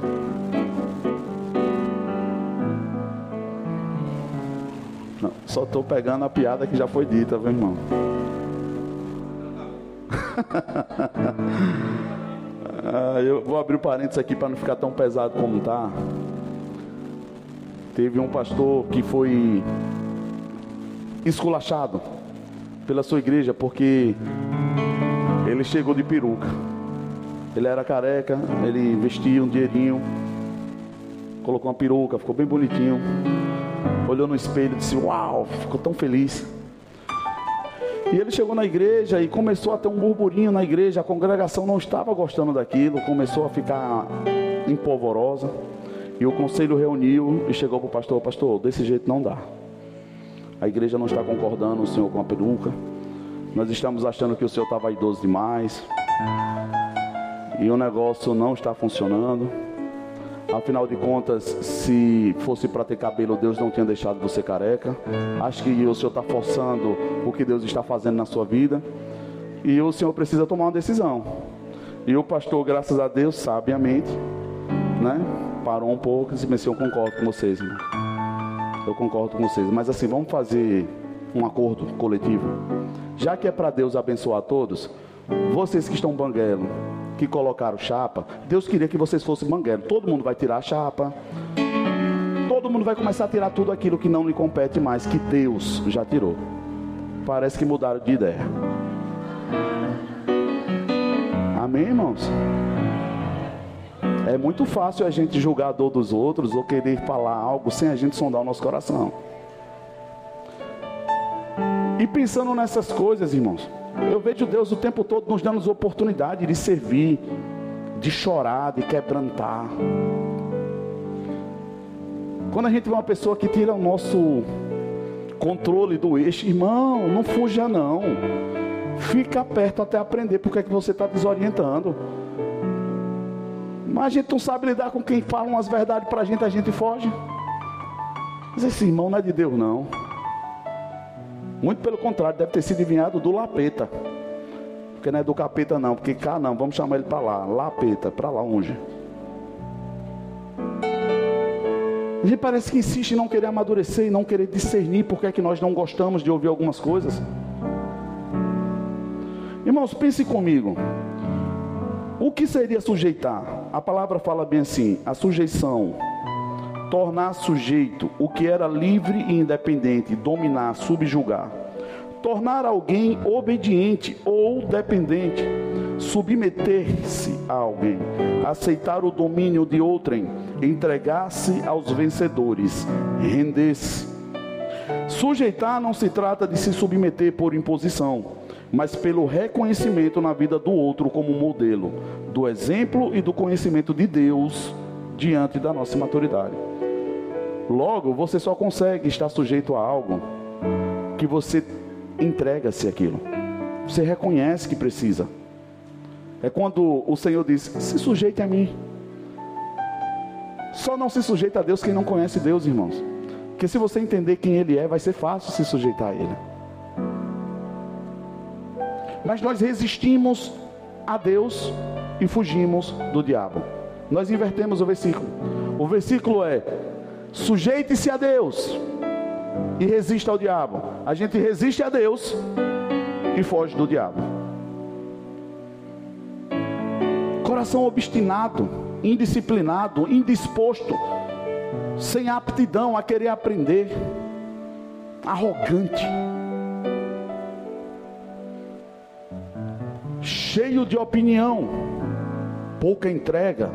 [SPEAKER 1] Não, só estou pegando a piada que já foi dita, viu, irmão? Ah, eu vou abrir o um parênteses aqui para não ficar tão pesado como tá. Teve um pastor que foi esculachado pela sua igreja porque ele chegou de peruca. Ele era careca, ele vestia um dinheirinho, colocou uma peruca, ficou bem bonitinho. Olhou no espelho e disse: Uau, ficou tão feliz. E ele chegou na igreja e começou a ter um burburinho na igreja. A congregação não estava gostando daquilo, começou a ficar empolvorosa. E o conselho reuniu e chegou para o pastor: Pastor, desse jeito não dá. A igreja não está concordando, o senhor com a peruca. Nós estamos achando que o senhor está vaidoso demais. E o negócio não está funcionando. Afinal de contas, se fosse para ter cabelo, Deus não tinha deixado você careca. Acho que o senhor está forçando o que Deus está fazendo na sua vida. E o senhor precisa tomar uma decisão. E o pastor, graças a Deus, sabiamente, né, parou um pouco e disse: Eu concordo com vocês, irmão. Eu concordo com vocês. Mas assim, vamos fazer um acordo coletivo. Já que é para Deus abençoar todos, vocês que estão banguelo, que colocaram chapa, Deus queria que vocês fossem banguelo. Todo mundo vai tirar a chapa. Todo mundo vai começar a tirar tudo aquilo que não lhe compete mais, que Deus já tirou. Parece que mudaram de ideia. Amém, irmãos? É muito fácil a gente julgar a dor dos outros ou querer falar algo sem a gente sondar o nosso coração. E pensando nessas coisas, irmãos, eu vejo Deus o tempo todo nos dando oportunidade de servir, de chorar, de quebrantar. Quando a gente vê uma pessoa que tira o nosso controle do eixo, irmão, não fuja não. Fica perto até aprender porque é que você está desorientando. Mas a gente não sabe lidar com quem fala umas verdades para a gente, a gente foge. Mas esse irmão não é de Deus, não. Muito pelo contrário, deve ter sido enviado do lapeta. Porque não é do capeta não, porque cá não, vamos chamar ele para lá. Lapeta, para lá longe. A gente parece que insiste em não querer amadurecer e não querer discernir porque é que nós não gostamos de ouvir algumas coisas. Irmãos, pense comigo. O que seria sujeitar? A palavra fala bem assim: a sujeição, tornar sujeito o que era livre e independente, dominar, subjugar. Tornar alguém obediente ou dependente, submeter-se a alguém, aceitar o domínio de outrem, entregar-se aos vencedores, render-se. Sujeitar não se trata de se submeter por imposição, mas pelo reconhecimento na vida do outro como modelo, do exemplo e do conhecimento de Deus diante da nossa maturidade. Logo, você só consegue estar sujeito a algo que você entrega-se aquilo. Você reconhece que precisa. É quando o Senhor diz: se sujeite a mim. Só não se sujeita a Deus quem não conhece Deus, irmãos. Porque se você entender quem Ele é, vai ser fácil se sujeitar a Ele. Mas nós resistimos a Deus e fugimos do diabo. Nós invertemos o versículo. O versículo é: sujeite-se a Deus e resista ao diabo. A gente resiste a Deus e foge do diabo. Coração obstinado, indisciplinado, indisposto, sem aptidão a querer aprender, arrogante, cheio de opinião, pouca entrega.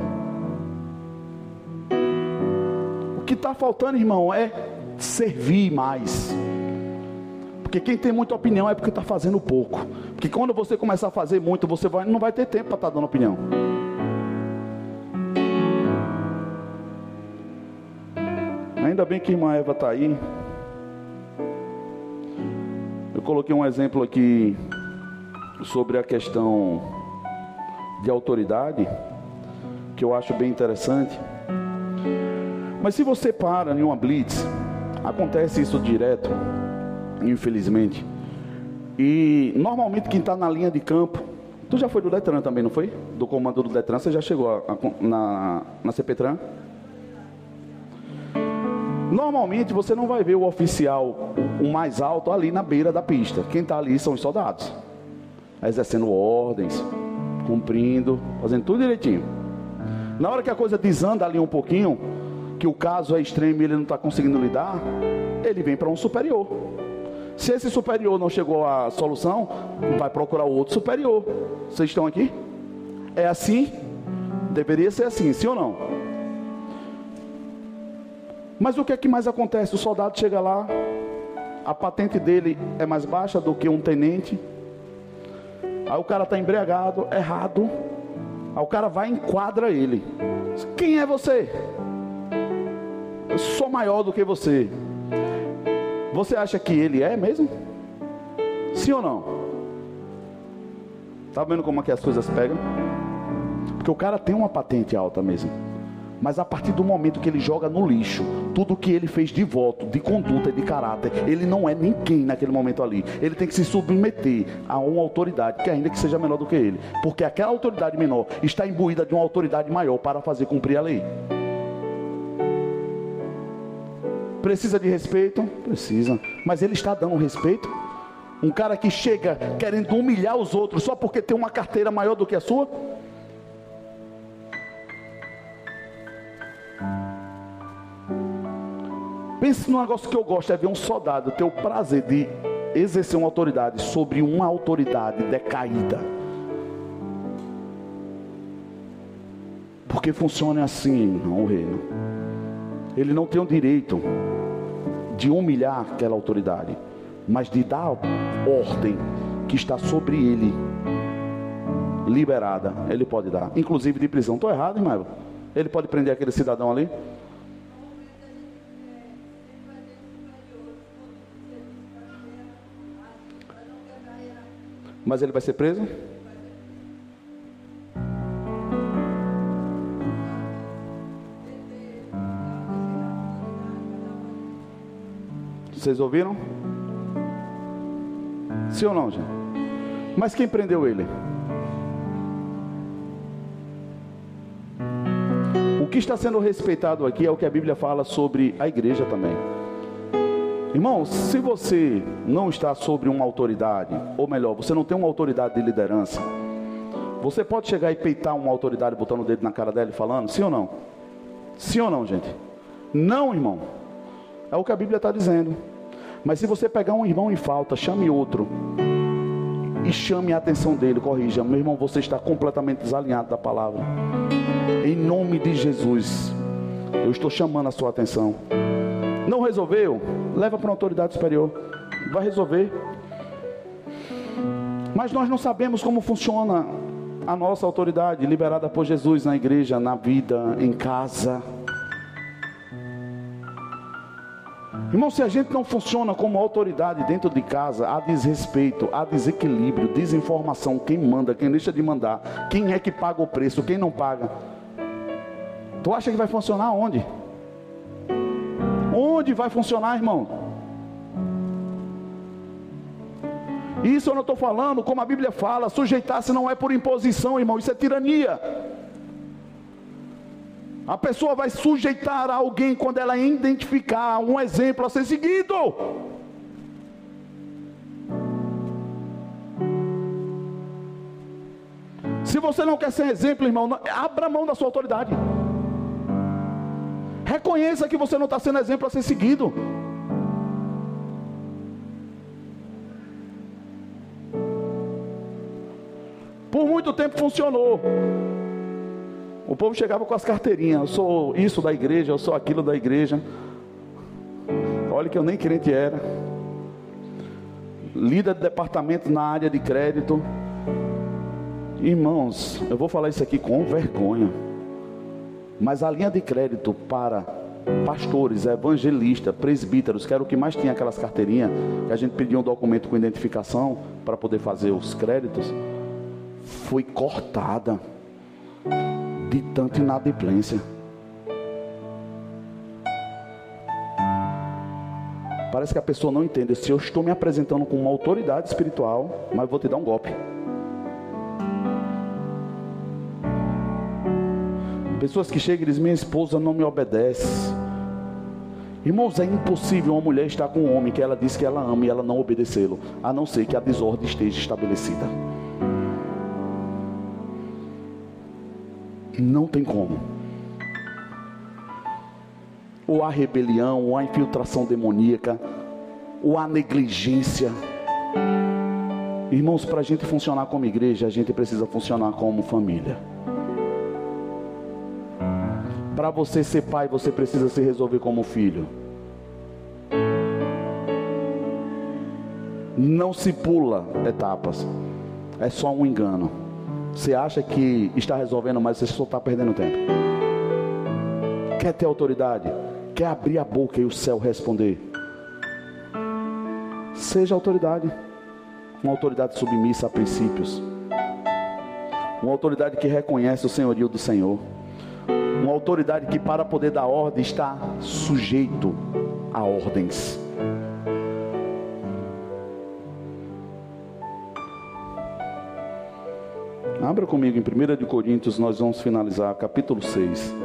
[SPEAKER 1] Que está faltando, irmão, é servir mais. Porque quem tem muita opinião é porque está fazendo pouco. Porque quando você começar a fazer muito, você vai, não vai ter tempo para estar tá dando opinião. Ainda bem que a irmã Eva está aí. Eu coloquei um exemplo aqui sobre a questão de autoridade, que eu acho bem interessante. Mas se você para em uma blitz, acontece isso direto, infelizmente. E normalmente quem está na linha de campo, tu já foi do Detran também, não foi? Do comando do Detran, você já chegou a, a, na, na CPTran? Normalmente você não vai ver o oficial, o mais alto, ali na beira da pista. Quem está ali são os soldados, exercendo ordens, cumprindo, fazendo tudo direitinho. Na hora que a coisa desanda ali um pouquinho, que o caso é extremo e ele não está conseguindo lidar, ele vem para um superior. Se esse superior não chegou à solução, vai procurar outro superior. Vocês estão aqui? É assim? Deveria ser assim, sim ou não? Mas o que é que mais acontece? O soldado chega lá, a patente dele é mais baixa do que um tenente. Aí o cara está embriagado, errado. Aí o cara vai e enquadra ele. Quem é você? Sou maior do que você. Você acha que ele é mesmo? Sim ou não? Tá vendo como é que as coisas pegam? Porque o cara tem uma patente alta mesmo. Mas a partir do momento que ele joga no lixo tudo que ele fez de voto, de conduta e de caráter, ele não é ninguém naquele momento ali. Ele tem que se submeter a uma autoridade que ainda que seja menor do que ele, porque aquela autoridade menor está imbuída de uma autoridade maior para fazer cumprir a lei. Precisa de respeito? Precisa. Mas ele está dando respeito? Um cara que chega querendo humilhar os outros só porque tem uma carteira maior do que a sua? Pense num negócio que eu gosto, é ver um soldado ter o prazer de exercer uma autoridade sobre uma autoridade decaída. Porque funciona assim, não o reino. Ele não tem o direito de humilhar aquela autoridade, mas de dar ordem que está sobre ele, liberada. Ele pode dar, inclusive de prisão. Estou errado, irmão? Ele pode prender aquele cidadão ali? Mas ele vai ser preso? Vocês ouviram? Sim ou não, gente? Mas quem prendeu ele? O que está sendo respeitado aqui é o que a Bíblia fala sobre a igreja também. Irmãos, se você não está sobre uma autoridade, ou melhor, você não tem uma autoridade de liderança, você pode chegar e peitar uma autoridade botando o dedo na cara dela e falando, sim ou não? Sim ou não, gente? Não, irmão. É o que a Bíblia está dizendo. Mas se você pegar um irmão em falta, chame outro e chame a atenção dele, corrija. Meu irmão, você está completamente desalinhado da palavra. Em nome de Jesus, eu estou chamando a sua atenção. Não resolveu? Leva para uma autoridade superior. Vai resolver. Mas nós não sabemos como funciona a nossa autoridade liberada por Jesus na igreja, na vida, em casa. Irmão, se a gente não funciona como autoridade dentro de casa, há desrespeito, há desequilíbrio, desinformação, quem manda, quem deixa de mandar, quem é que paga o preço, quem não paga. Tu acha que vai funcionar onde? Onde vai funcionar, irmão? Isso eu não estou falando, como a Bíblia fala, sujeitar-se não é por imposição, irmão, isso é tirania. A pessoa vai sujeitar a alguém quando ela identificar um exemplo a ser seguido. Se você não quer ser exemplo, irmão, abra mão da sua autoridade. Reconheça que você não está sendo exemplo a ser seguido. Por muito tempo funcionou. O povo chegava com as carteirinhas. Eu sou isso da igreja, eu sou aquilo da igreja. Olha que eu nem crente era. Líder de departamento na área de crédito. Irmãos, eu vou falar isso aqui com vergonha. Mas a linha de crédito para pastores, evangelistas, presbíteros, que era o que mais tinha aquelas carteirinhas, que a gente pedia um documento com identificação para poder fazer os créditos, foi cortada de tanta inadimplência. Parece que a pessoa não entende. Se eu estou me apresentando com uma autoridade espiritual, mas vou te dar um golpe. Pessoas que chegam e dizem: Minha esposa não me obedece. Irmãos, é impossível uma mulher estar com um homem que ela diz que ela ama e ela não obedecê-lo, a não ser que a desordem esteja estabelecida. Não tem como. Ou há rebelião, ou há infiltração demoníaca, ou há negligência. Irmãos, para a gente funcionar como igreja, a gente precisa funcionar como família. Para você ser pai, você precisa se resolver como filho. Não se pula etapas. É só um engano. Você acha que está resolvendo, mas você só está perdendo tempo. Quer ter autoridade? Quer abrir a boca e o céu responder? Seja autoridade. Uma autoridade submissa a princípios. Uma autoridade que reconhece o senhorio do Senhor uma autoridade que, para poder dar ordem, está sujeito a ordens. Abra comigo em 1 de Coríntios, nós vamos finalizar, capítulo 6.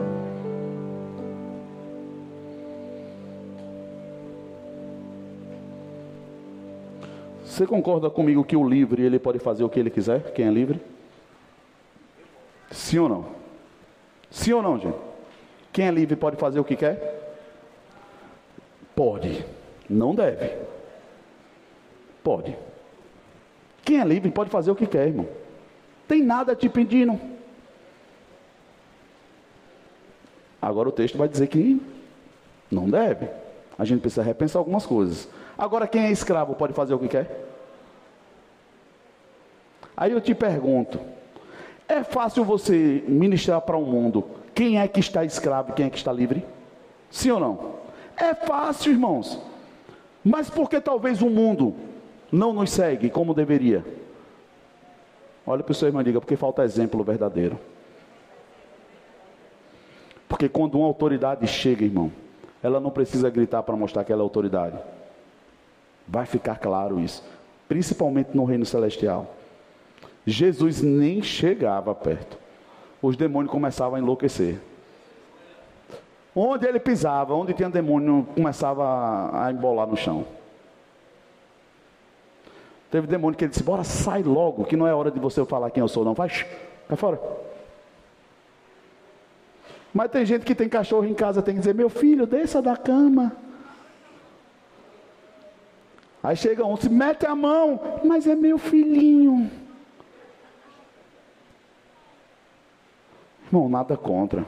[SPEAKER 1] Você concorda comigo que o livre ele pode fazer o que ele quiser? Quem é livre? Sim ou não? Sim ou não, gente? Quem é livre pode fazer o que quer? Pode. Não deve. Pode. Quem é livre pode fazer o que quer, irmão. Tem nada te pedindo. Agora o texto vai dizer que não deve. A gente precisa repensar algumas coisas. Agora, quem é escravo pode fazer o que quer? Aí eu te pergunto: é fácil você ministrar para o um mundo quem é que está escravo e quem é que está livre? Sim ou não? É fácil, irmãos. Mas por que talvez o mundo não nos segue como deveria? Olha para o seu irmão e diga, porque falta exemplo verdadeiro. Porque quando uma autoridade chega, irmão, ela não precisa gritar para mostrar que ela é autoridade. Vai ficar claro isso. Principalmente no reino celestial. Jesus nem chegava perto. Os demônios começavam a enlouquecer. Onde ele pisava, onde tinha demônio, começava a embolar no chão. Teve demônio que ele disse: Bora, sai logo, que não é hora de você falar quem eu sou, não. Vai, vai fora. Mas tem gente que tem cachorro em casa, tem que dizer: Meu filho, desça da cama. Aí chega um, se mete a mão, mas é meu filhinho. Irmão, nada contra.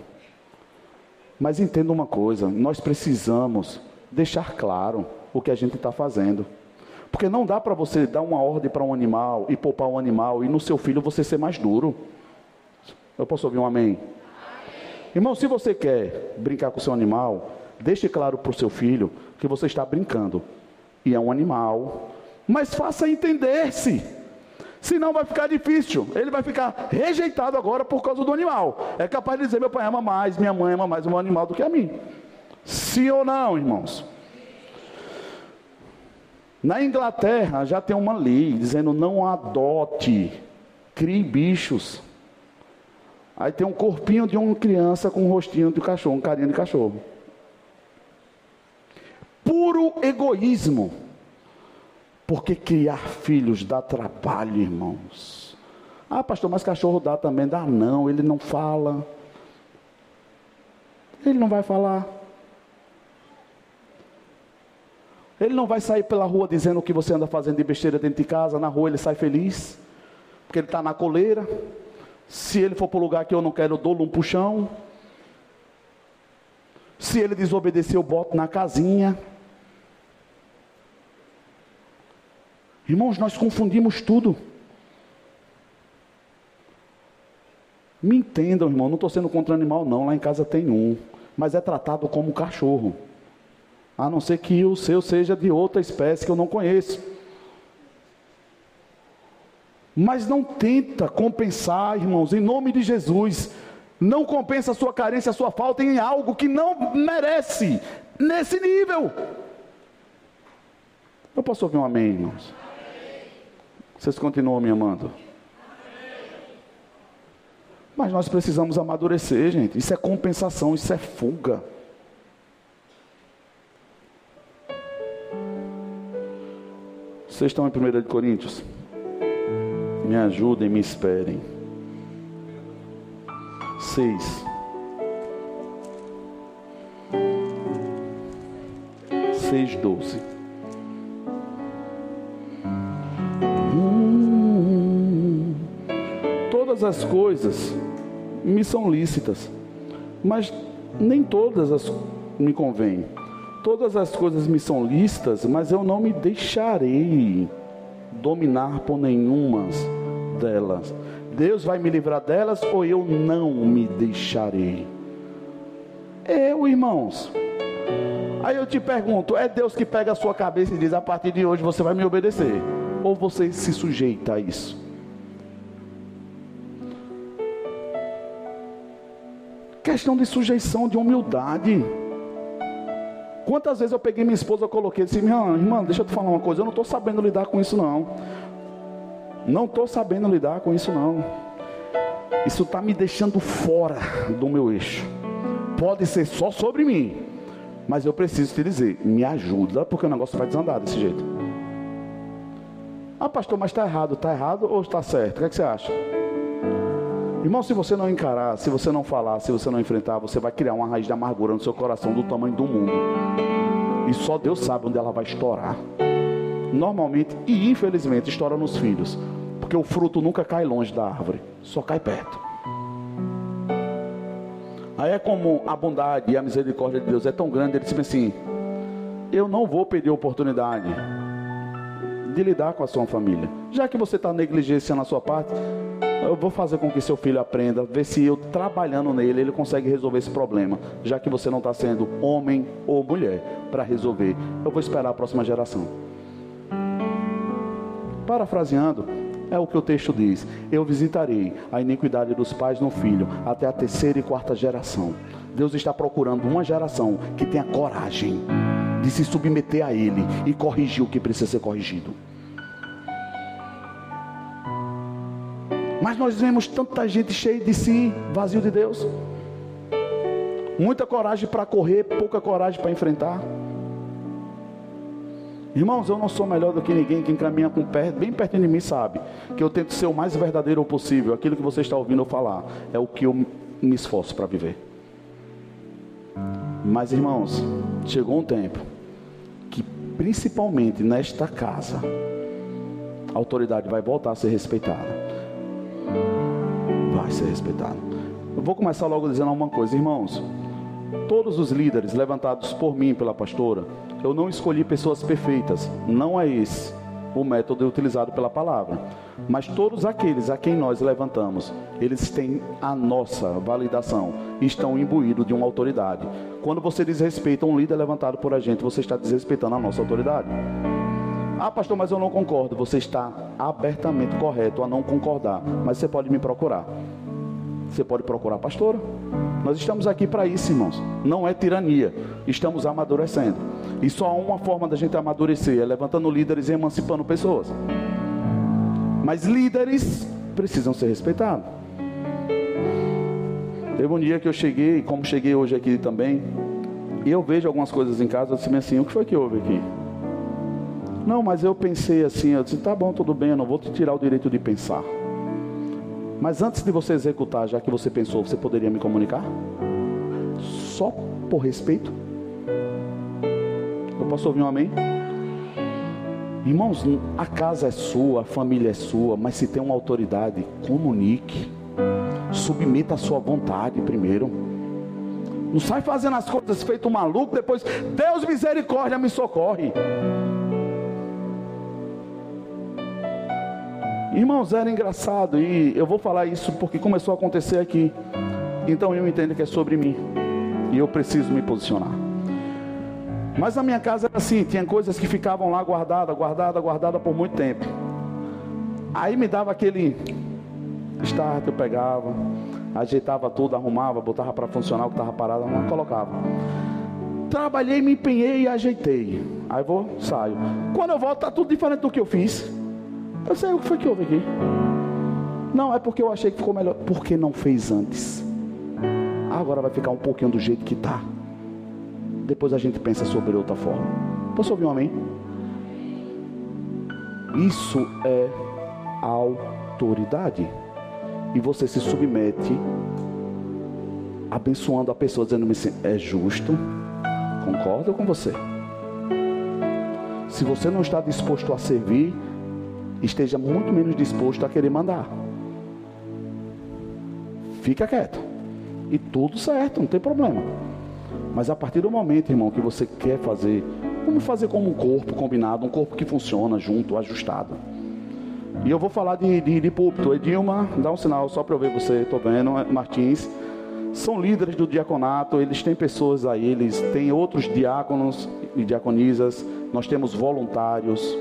[SPEAKER 1] Mas entenda uma coisa: nós precisamos deixar claro o que a gente está fazendo. Porque não dá para você dar uma ordem para um animal e poupar um animal e no seu filho você ser mais duro. Eu posso ouvir um amém? Irmão, se você quer brincar com o seu animal, deixe claro para o seu filho que você está brincando. E é um animal. Mas faça entender-se. Senão vai ficar difícil. Ele vai ficar rejeitado agora por causa do animal. É capaz de dizer: meu pai ama mais, minha mãe ama mais o meu animal do que a mim. Sim ou não, irmãos? Na Inglaterra já tem uma lei dizendo não adote, crie bichos. Aí tem um corpinho de uma criança com um rostinho de cachorro, um carinha de cachorro. Puro egoísmo. Porque criar filhos dá trabalho, irmãos. Ah, pastor, mas cachorro dá também. Dá não, ele não fala. Ele não vai falar. Ele não vai sair pela rua dizendo o que você anda fazendo de besteira dentro de casa. Na rua ele sai feliz. Porque ele está na coleira. Se ele for para o lugar que eu não quero, eu dou um puxão. Se ele desobedecer, eu boto na casinha. Irmãos, nós confundimos tudo. Me entendam, irmão, não estou sendo contra animal, não. Lá em casa tem um, mas é tratado como cachorro, a não ser que o seu seja de outra espécie que eu não conheço. Mas não tenta compensar, irmãos, em nome de Jesus. Não compensa a sua carência, a sua falta em algo que não merece, nesse nível. Eu posso ouvir um amém, irmãos? Vocês continuam me amando? Mas nós precisamos amadurecer, gente. Isso é compensação, isso é fuga. Vocês estão em 1 Coríntios? Me ajudem, me esperem. 6. Seis doze. Hum, todas as coisas me são lícitas, mas nem todas as me convêm. Todas as coisas me são lícitas, mas eu não me deixarei dominar por nenhuma delas. Deus vai me livrar delas ou eu não me deixarei? Eu, irmãos. Aí eu te pergunto: é Deus que pega a sua cabeça e diz: a partir de hoje você vai me obedecer? Ou você se sujeita a isso? Questão de sujeição, de humildade. Quantas vezes eu peguei minha esposa, e coloquei disse: Minha irmã, deixa eu te falar uma coisa, eu não estou sabendo lidar com isso não. Não estou sabendo lidar com isso não. Isso está me deixando fora do meu eixo. Pode ser só sobre mim, mas eu preciso te dizer, me ajuda, porque o negócio vai desandar desse jeito. Ah, pastor, mas está errado. Está errado ou está certo? O que, é que você acha? Irmão, se você não encarar, se você não falar, se você não enfrentar, você vai criar uma raiz de amargura no seu coração do tamanho do mundo. E só Deus sabe onde ela vai estourar. Normalmente e infelizmente estoura nos filhos. Porque o fruto nunca cai longe da árvore, só cai perto. Aí é como a bondade e a misericórdia de Deus é tão grande, ele diz assim: Eu não vou perder a oportunidade de lidar com a sua família. Já que você está negligenciando a sua parte, eu vou fazer com que seu filho aprenda, ver se eu trabalhando nele, ele consegue resolver esse problema. Já que você não está sendo homem ou mulher para resolver, eu vou esperar a próxima geração. Parafraseando, é o que o texto diz: Eu visitarei a iniquidade dos pais no filho, até a terceira e quarta geração. Deus está procurando uma geração que tenha coragem de se submeter a Ele e corrigir o que precisa ser corrigido. Mas nós vemos tanta gente cheia de si, vazio de Deus. Muita coragem para correr, pouca coragem para enfrentar. Irmãos, eu não sou melhor do que ninguém. Quem caminha com pé, bem perto de mim sabe que eu tento ser o mais verdadeiro possível. Aquilo que você está ouvindo eu falar é o que eu me esforço para viver. Mas, irmãos, chegou um tempo principalmente nesta casa, a autoridade vai voltar a ser respeitada. Vai ser respeitada. Eu vou começar logo dizendo uma coisa, irmãos. Todos os líderes levantados por mim, pela pastora, eu não escolhi pessoas perfeitas. Não é esse o método utilizado pela palavra. Mas todos aqueles a quem nós levantamos, eles têm a nossa validação, estão imbuídos de uma autoridade. Quando você desrespeita um líder levantado por a gente, você está desrespeitando a nossa autoridade. Ah, pastor, mas eu não concordo. Você está abertamente correto a não concordar, mas você pode me procurar. Você pode procurar a pastora. Nós estamos aqui para isso, irmãos. Não é tirania. Estamos amadurecendo. E só há uma forma da gente amadurecer é levantando líderes e emancipando pessoas. Mas líderes precisam ser respeitados. Teve um dia que eu cheguei, como cheguei hoje aqui também, e eu vejo algumas coisas em casa, eu disse assim, o que foi que houve aqui? Não, mas eu pensei assim, eu disse, tá bom, tudo bem, eu não vou te tirar o direito de pensar. Mas antes de você executar, já que você pensou, você poderia me comunicar? Só por respeito? Eu posso ouvir um amém? Irmãos, a casa é sua, a família é sua, mas se tem uma autoridade, comunique. Submeta a sua vontade primeiro. Não sai fazendo as coisas feito maluco, depois, Deus misericórdia, me socorre. Irmãos, era engraçado e eu vou falar isso porque começou a acontecer aqui. Então eu entendo que é sobre mim e eu preciso me posicionar. Mas na minha casa era assim, tinha coisas que ficavam lá guardadas, guardadas, guardadas por muito tempo. Aí me dava aquele start, eu pegava, ajeitava tudo, arrumava, botava para funcionar o que estava parado, não colocava. Trabalhei, me empenhei e ajeitei. Aí vou, saio. Quando eu volto, tá tudo diferente do que eu fiz. Eu sei o que foi que houve aqui. Não, é porque eu achei que ficou melhor. Porque não fez antes. Agora vai ficar um pouquinho do jeito que está. Depois a gente pensa sobre outra forma. Posso ouvir um amém? Isso é autoridade. E você se submete abençoando a pessoa, dizendo assim, é justo. Concordo com você. Se você não está disposto a servir, esteja muito menos disposto a querer mandar. Fica quieto. E tudo certo, não tem problema. Mas a partir do momento, irmão, que você quer fazer, vamos fazer como um corpo combinado, um corpo que funciona junto, ajustado. E eu vou falar de, de, de púlpito. Edilma, dá um sinal só para eu ver você, estou vendo, Martins. São líderes do diaconato, eles têm pessoas aí, eles têm outros diáconos e diaconisas, nós temos voluntários.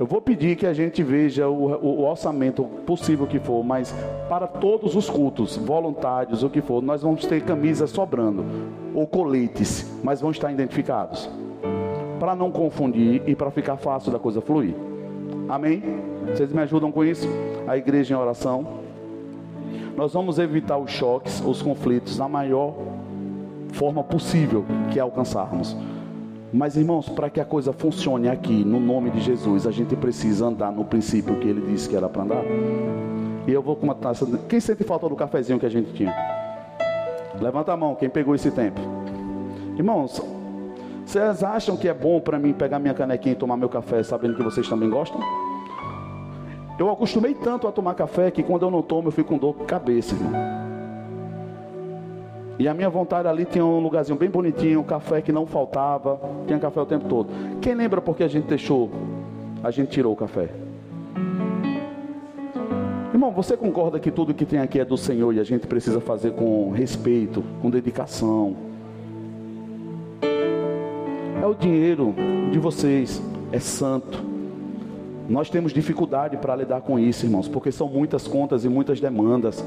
[SPEAKER 1] Eu vou pedir que a gente veja o, o, orçamento possível que for, mas para todos os cultos, voluntários, o que for, nós vamos ter camisas sobrando, ou coletes, mas vão estar identificados. Para não confundir e para ficar fácil da coisa fluir. Amém? Vocês me ajudam com isso? A igreja em oração. Nós vamos evitar os choques, os conflitos, na maior forma possível que alcançarmos. Mas irmãos, para que a coisa funcione aqui, no nome de Jesus, a gente precisa andar no princípio que ele disse que era para andar. E eu vou com uma taça. Quem sente falta do cafezinho que a gente tinha? Levanta a mão, quem pegou esse tempo. Irmãos, vocês acham que é bom para mim pegar minha canequinha e tomar meu café sabendo que vocês também gostam? Eu acostumei tanto a tomar café que quando eu não tomo eu fico com dor de cabeça, irmão. E a minha vontade ali tinha um lugarzinho bem bonitinho, café que não faltava, tinha café o tempo todo. Quem lembra porque a gente deixou? A gente tirou o café. Irmão, você concorda que tudo que tem aqui é do Senhor e a gente precisa fazer com respeito, com dedicação? É o dinheiro de vocês, é santo. Nós temos dificuldade para lidar com isso, irmãos, porque são muitas contas e muitas demandas.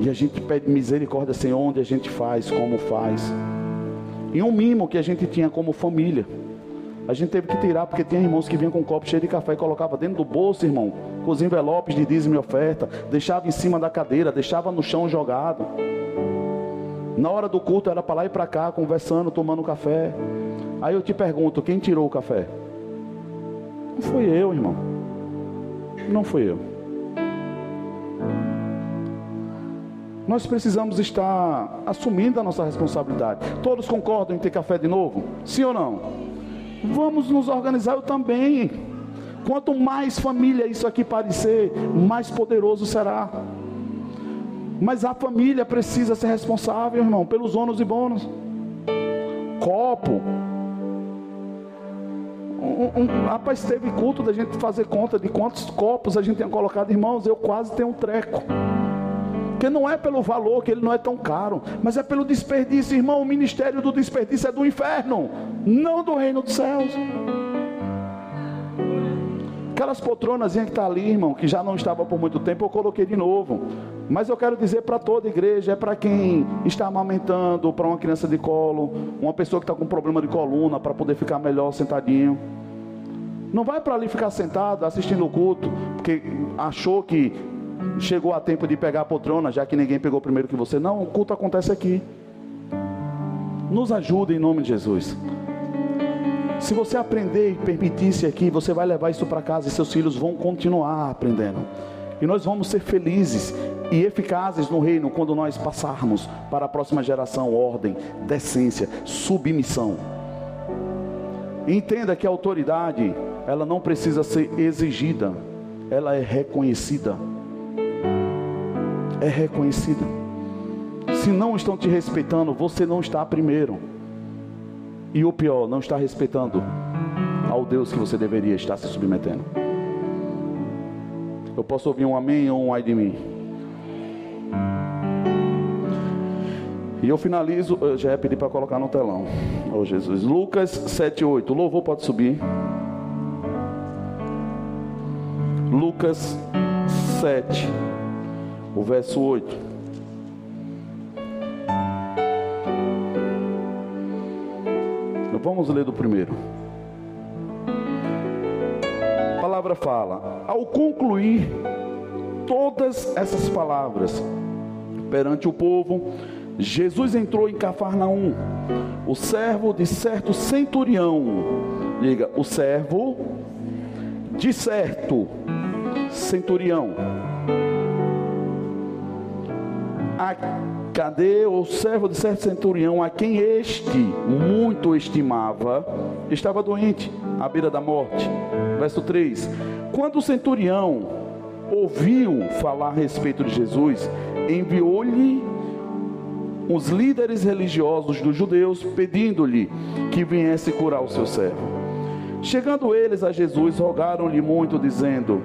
[SPEAKER 1] E a gente pede misericórdia, Senhor, onde a gente faz, como faz. E um mimo que a gente tinha como família. A gente teve que tirar, porque tinha irmãos que vinham com um copo cheio de café e colocava dentro do bolso, irmão, com os envelopes de dízimo e oferta, deixava em cima da cadeira, deixava no chão jogado. Na hora do culto era para lá e para cá, conversando, tomando café. Aí eu te pergunto, quem tirou o café? Não fui eu, irmão. Não fui eu. Nós precisamos estar assumindo a nossa responsabilidade. Todos concordam em ter café de novo? Sim ou não? Vamos nos organizar, eu também. Quanto mais família isso aqui parecer, mais poderoso será. Mas a família precisa ser responsável, irmão, pelos ônus e bônus. Copo. Um, um, rapaz, teve culto da gente fazer conta de quantos copos a gente tinha colocado, irmãos. Eu quase tenho um treco. Porque não é pelo valor, que ele não é tão caro, mas é pelo desperdício, irmão. O ministério do desperdício é do inferno, não do reino dos céus. Aquelas poltronas que está ali, irmão, que já não estava por muito tempo, eu coloquei de novo. Mas eu quero dizer para toda igreja, é para quem está amamentando, para uma criança de colo, uma pessoa que está com problema de coluna, para poder ficar melhor sentadinho. Não vai para ali ficar sentado assistindo o culto, porque achou que chegou a tempo de pegar a poltrona, já que ninguém pegou primeiro que você. Não, o culto acontece aqui. Nos ajude em nome de Jesus. Se você aprender e permitir-se aqui, você vai levar isso para casa e seus filhos vão continuar aprendendo. E nós vamos ser felizes e eficazes no reino quando nós passarmos para a próxima geração ordem, decência, submissão. Entenda que a autoridade, ela não precisa ser exigida, ela é reconhecida. É reconhecida. Se não estão te respeitando, você não está primeiro. E o pior, não está respeitando ao Deus que você deveria estar se submetendo. Eu posso ouvir um amém ou um ai de mim. E eu finalizo, eu já ia pedir para colocar no telão. Oh Jesus. Lucas 7, 8. O louvor pode subir. Lucas 7, o verso 8. Vamos ler do primeiro. A palavra fala: ao concluir todas essas palavras perante o povo, Jesus entrou em Cafarnaum. O servo de certo centurião, diga, o servo de certo centurião. A Cadê o servo de certo centurião, a quem este muito estimava, estava doente, à beira da morte? Verso 3: Quando o centurião ouviu falar a respeito de Jesus, enviou-lhe os líderes religiosos dos judeus, pedindo-lhe que viesse curar o seu servo. Chegando eles a Jesus, rogaram-lhe muito, dizendo: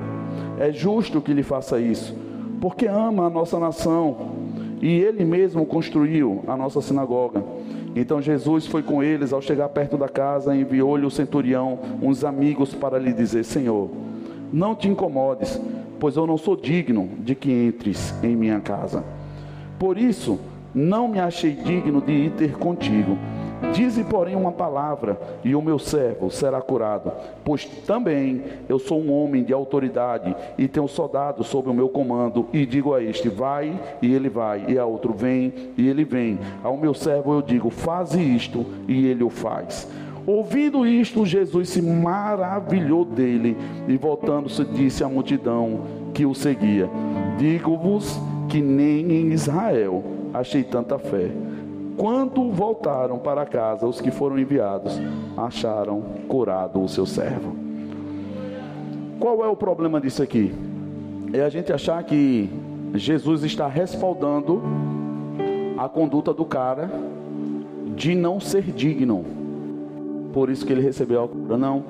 [SPEAKER 1] É justo que lhe faça isso, porque ama a nossa nação e ele mesmo construiu a nossa sinagoga. Então Jesus foi com eles, ao chegar perto da casa, enviou-lhe o centurião, uns amigos, para lhe dizer: Senhor, não te incomodes, pois eu não sou digno de que entres em minha casa. Por isso, não me achei digno de ir ter contigo Dize, porém, uma palavra, e o meu servo será curado. Pois também eu sou um homem de autoridade, e tenho soldados sob o meu comando, e digo a este: vai, e ele vai, e a outro: vem, e ele vem. Ao meu servo eu digo: faze isto, e ele o faz. Ouvindo isto, Jesus se maravilhou dele, e voltando-se, disse à multidão que o seguia: Digo-vos que nem em Israel achei tanta fé. Quando voltaram para casa, os que foram enviados acharam curado o seu servo. Qual é o problema disso aqui? É a gente achar que Jesus está respaldando a conduta do cara de não ser digno. Por isso que ele recebeu a cura. Não.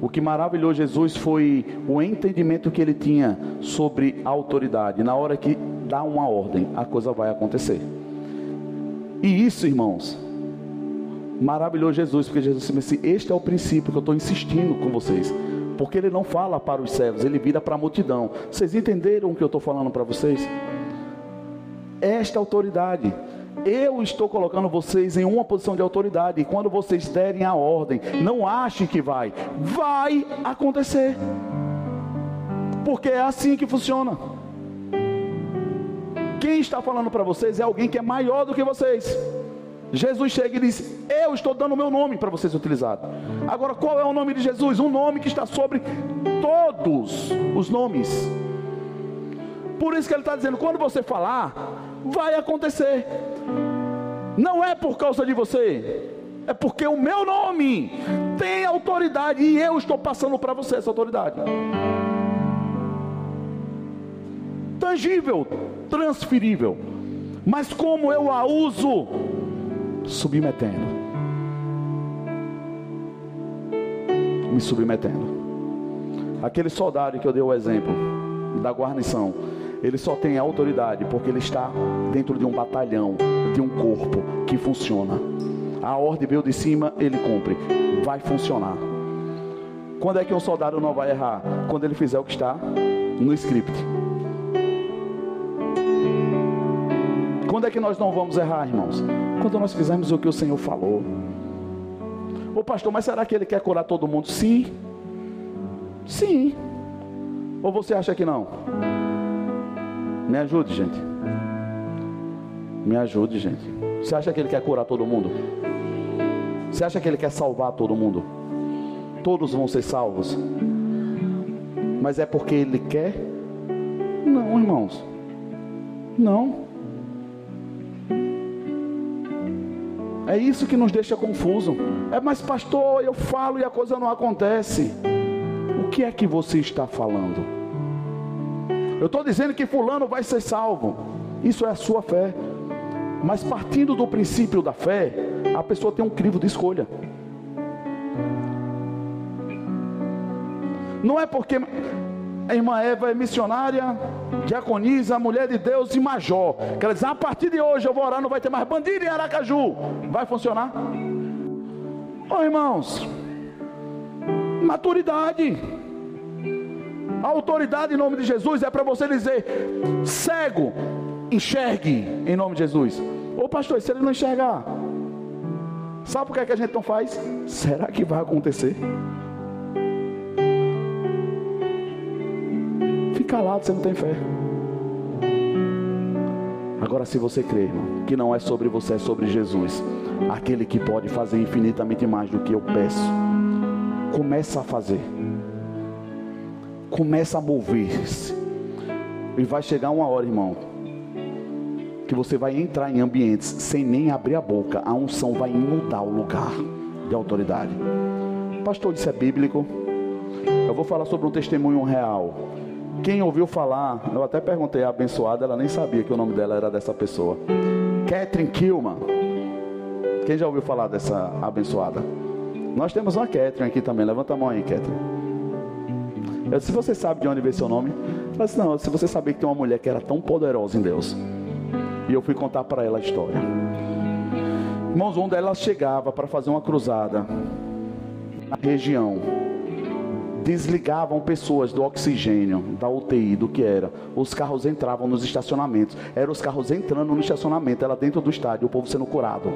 [SPEAKER 1] O que maravilhou Jesus foi o entendimento que ele tinha sobre a autoridade. Na hora que dá uma ordem, a coisa vai acontecer. E isso, irmãos, maravilhou Jesus, porque Jesus disse assim: Este é o princípio que eu estou insistindo com vocês. Porque ele não fala para os servos, ele vira para a multidão. Vocês entenderam o que eu estou falando para vocês? Esta autoridade. Eu estou colocando vocês em uma posição de autoridade. E quando vocês derem a ordem, não achem que vai. Vai acontecer. Porque é assim que funciona. Quem está falando para vocês é alguém que é maior do que vocês. Jesus chega e diz: Eu estou dando o meu nome para vocês utilizarem. Agora, qual é o nome de Jesus? Um nome que está sobre todos os nomes. Por isso que ele está dizendo: quando você falar, vai acontecer. Não é por causa de você, é porque o meu nome tem autoridade e eu estou passando para você essa autoridade. Tangível, transferível. Mas como eu a uso, submetendo. Me submetendo. Aquele soldado que eu dei o exemplo da guarnição, ele só tem autoridade porque ele está dentro de um batalhão, de um corpo que funciona. A ordem veio de cima, ele cumpre. Vai funcionar. Quando é que um soldado não vai errar? Quando ele fizer o que está no script. Quando é que nós não vamos errar, irmãos? Quando nós fizermos o que o Senhor falou. Ô pastor, mas será que ele quer curar todo mundo? Sim. Sim. Ou você acha que não? Me ajude, gente. Me ajude, gente. Você acha que ele quer curar todo mundo? Você acha que ele quer salvar todo mundo? Todos vão ser salvos. Mas é porque ele quer? Não, irmãos. Não. É isso que nos deixa confuso. É, mas pastor, eu falo e a coisa não acontece. O que é que você está falando? Eu estou dizendo que fulano vai ser salvo. Isso é a sua fé. Mas partindo do princípio da fé, a pessoa tem um crivo de escolha. Não é porque a irmã Eva é missionária, diaconisa, mulher de Deus e major. Quer dizer, a partir de hoje eu vou orar, não vai ter mais bandido em Aracaju. Vai funcionar? Ô oh, irmãos, maturidade. Autoridade em nome de Jesus é para você dizer: cego, enxergue em nome de Jesus. Ô pastor, se ele não enxergar, sabe por que, é que a gente não faz? Será que vai acontecer? Calado, você não tem fé. Agora, se você crê, irmão, que não é sobre você, é sobre Jesus, aquele que pode fazer infinitamente mais do que eu peço, começa a fazer, começa a mover-se, e vai chegar uma hora, irmão, que você vai entrar em ambientes sem nem abrir a boca, a unção vai inundar o lugar de autoridade. Pastor, isso é bíblico. Eu vou falar sobre um testemunho real. Quem ouviu falar, eu até perguntei a abençoada, ela nem sabia que o nome dela era dessa pessoa. Catherine Kilman. Quem já ouviu falar dessa abençoada? Nós temos uma Catherine aqui também. Levanta a mão aí, Catherine. Eu disse, se você sabe de onde veio seu nome, eu disse, não, se você sabia que tem uma mulher que era tão poderosa em Deus. E eu fui contar para ela a história. Irmãos, onde ela chegava para fazer uma cruzada na região, desligavam pessoas do oxigênio, da UTI, do que era. Os carros entravam nos estacionamentos. Eram os carros entrando no estacionamento, ela dentro do estádio, o povo sendo curado.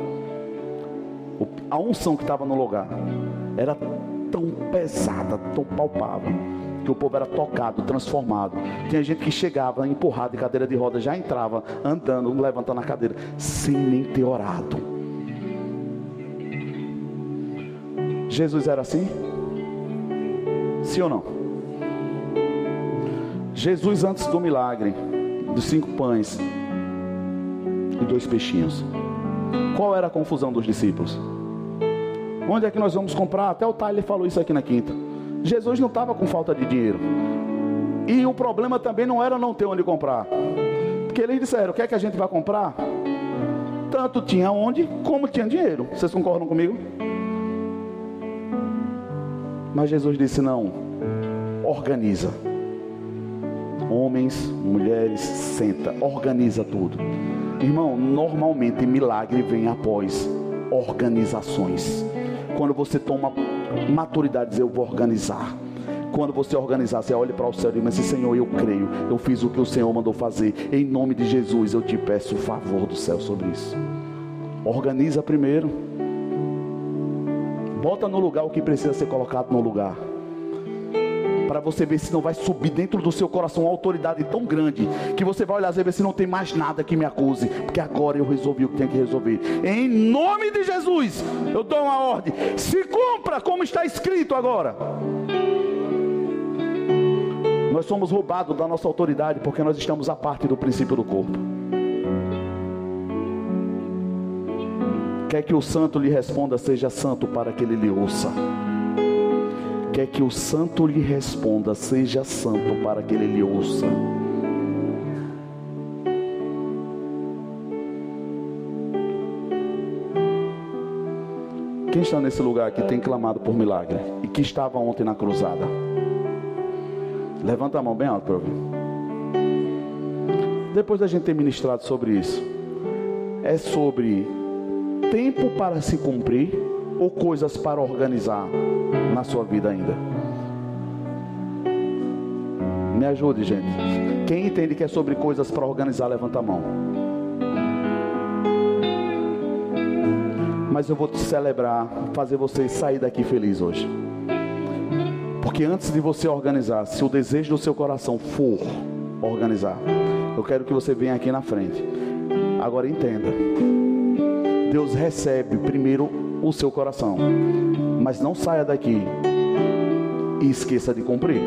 [SPEAKER 1] A unção que estava no lugar era tão pesada, tão palpável que o povo era tocado, transformado. Tinha gente que chegava empurrado de cadeira de roda, já entrava andando, levantando a cadeira, sem nem ter orado. Jesus era assim? Sim ou não? Jesus, antes do milagre, dos cinco pães e dois peixinhos, qual era a confusão dos discípulos? Onde é que nós vamos comprar? Até o Tyler falou isso aqui na quinta. Jesus não estava com falta de dinheiro. E o problema também não era não ter onde comprar. Porque eles disseram: o que é que a gente vai comprar? Tanto tinha onde, como tinha dinheiro. Vocês concordam comigo? Mas Jesus disse: não, organiza. Homens, mulheres, senta, organiza tudo. Irmão, normalmente milagre vem após organizações. Quando você toma maturidade, dizer eu vou organizar. Quando você organizar, você olha para o céu e diz: Senhor, eu creio, eu fiz o que o Senhor mandou fazer. Em nome de Jesus, eu te peço o favor do céu sobre isso. Organiza primeiro. Bota no lugar o que precisa ser colocado no lugar. para você ver se não vai subir dentro do seu coração uma autoridade tão grande que você vai olhar e ver se não tem mais nada que me acuse, porque agora eu resolvi o que tem que resolver. Em nome de Jesus, eu dou uma ordem: se cumpra como está escrito agora. Nós somos roubados da nossa autoridade porque nós estamos à parte do princípio do corpo. Quer que o santo lhe responda, seja santo para que ele lhe ouça. Quer que o santo lhe responda, seja santo para que ele lhe ouça. Quem está nesse lugar que tem clamado por milagre e que estava ontem na cruzada? Levanta a mão bem alto para ouvir. Depois da gente ter ministrado sobre isso, é sobre tempo para se cumprir ou coisas para organizar na sua vida ainda? Me ajude, gente. Quem entende que é sobre coisas para organizar, levanta a mão. Mas eu vou te celebrar, fazer você sair daqui feliz hoje. Porque antes de você organizar, se o desejo do seu coração for organizar, eu quero que você venha aqui na frente. Agora entenda. Deus recebe primeiro o seu coração. Mas não saia daqui e esqueça de cumprir.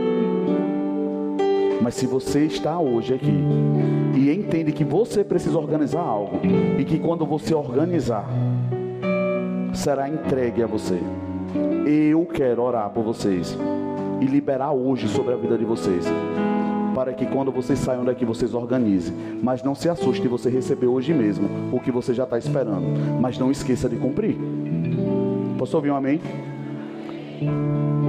[SPEAKER 1] Mas se você está hoje aqui e entende que você precisa organizar algo e que quando você organizar será entregue a você. Eu quero orar por vocês e liberar hoje sobre a vida de vocês para que quando vocês saiam daqui vocês organizem. Mas não se assuste você receber hoje mesmo o que você já está esperando. Mas não esqueça de cumprir. Posso ouvir um amém?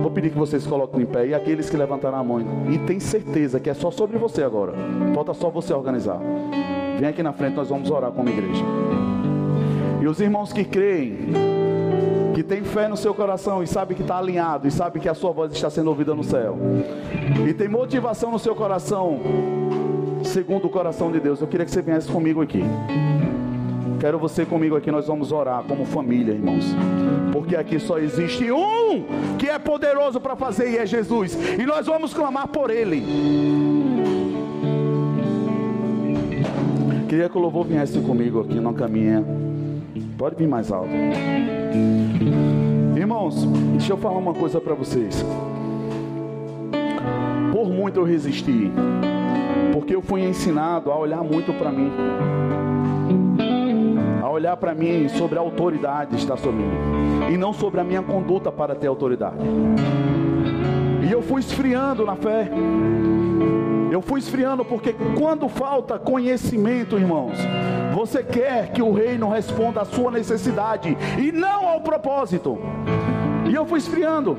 [SPEAKER 1] Vou pedir que vocês coloquem em pé. E aqueles que levantaram a mão e tem certeza que é só sobre você agora. Falta só você organizar. Vem aqui na frente, nós vamos orar como igreja. E os irmãos que creem que tem fé no seu coração e sabe que está alinhado e sabe que a sua voz está sendo ouvida no céu, e tem motivação no seu coração, segundo o coração de Deus, eu queria que você viesse comigo aqui. Quero você comigo aqui, nós vamos orar como família, irmãos. Porque aqui só existe um que é poderoso para fazer e é Jesus. E nós vamos clamar por ele. Queria que o louvor viesse comigo aqui na caminha. Pode vir mais alto. Irmãos, deixa eu falar uma coisa para vocês. Por muito eu resisti, porque eu fui ensinado a olhar muito para mim, a olhar para mim sobre a autoridade está sobre mim, e não sobre a minha conduta para ter autoridade. E eu fui esfriando na fé. Eu fui esfriando porque quando falta conhecimento, irmãos, você quer que o reino responda à sua necessidade e não ao propósito. E eu fui esfriando.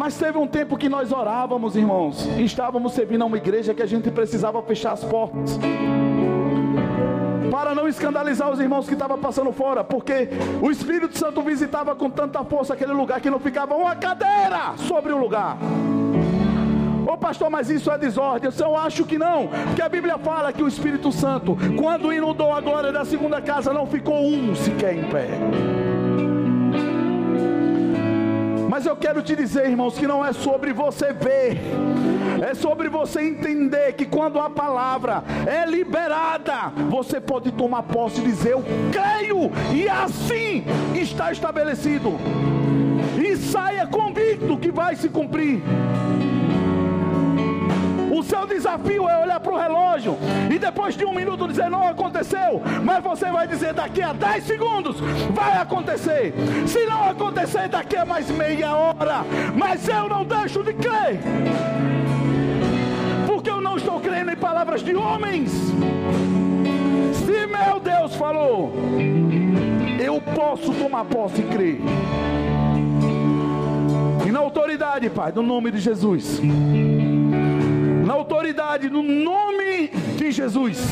[SPEAKER 1] Mas teve um tempo que nós orávamos, irmãos, e estávamos servindo a uma igreja que a gente precisava fechar as portas. Para não escandalizar os irmãos que estavam passando fora, porque o Espírito Santo visitava com tanta força aquele lugar que não ficava uma cadeira sobre o lugar. Ô pastor, mas isso é desordem. Eu acho que não, porque a Bíblia fala que o Espírito Santo, quando inundou a glória da segunda casa, não ficou um sequer em pé. Mas eu quero te dizer, irmãos, que não é sobre você ver, é sobre você entender que quando a palavra é liberada, você pode tomar posse e dizer: Eu creio, e assim está estabelecido. E saia convicto que vai se cumprir. O seu desafio é olhar para o relógio e depois de um minuto dizer não aconteceu, mas você vai dizer daqui a 10 segundos vai acontecer. Se não acontecer daqui a mais meia hora, mas eu não deixo de crer. Porque eu não estou crendo em palavras de homens. Se meu Deus falou, eu posso tomar posse e crer. E na autoridade, Pai, no nome de Jesus na autoridade, no nome de Jesus.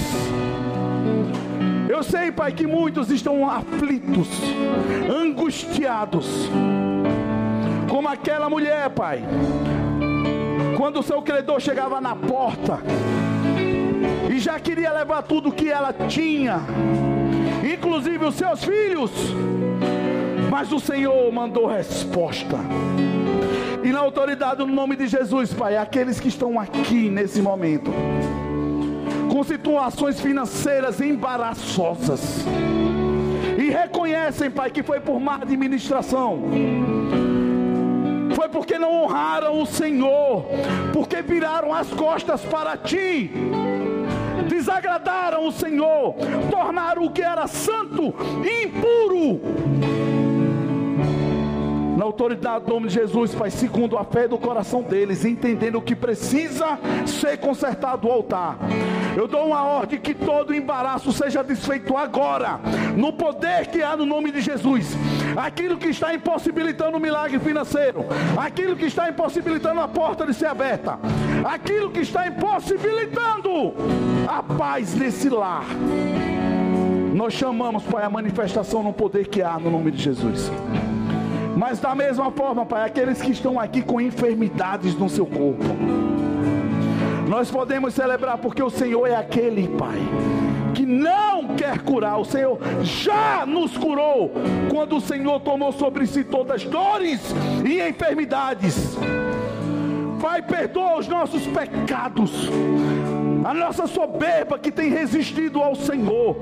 [SPEAKER 1] Eu sei, Pai, que muitos estão aflitos, angustiados, como aquela mulher, Pai, quando o seu credor chegava na porta e já queria levar tudo que ela tinha, inclusive os seus filhos. Mas o Senhor mandou resposta. E na autoridade, no nome de Jesus, Pai, aqueles que estão aqui nesse momento, com situações financeiras embaraçosas, e reconhecem, Pai, que foi por má administração, foi porque não honraram o Senhor, porque viraram as costas para ti, desagradaram o Senhor, tornaram o que era santo impuro na autoridade do nome de Jesus, Pai, segundo a fé do coração deles, entendendo que precisa ser consertado o altar. Eu dou uma ordem que todo embaraço seja desfeito agora, no poder que há no nome de Jesus. Aquilo que está impossibilitando o milagre financeiro, aquilo que está impossibilitando a porta de ser aberta, aquilo que está impossibilitando a paz nesse lar. Nós chamamos, Pai, a manifestação no poder que há no nome de Jesus. Mas da mesma forma, Pai, aqueles que estão aqui com enfermidades no seu corpo, nós podemos celebrar porque o Senhor é aquele, Pai, que não quer curar. O Senhor já nos curou quando o Senhor tomou sobre si todas as dores e enfermidades. Pai, perdoa os nossos pecados a nossa soberba que tem resistido ao Senhor,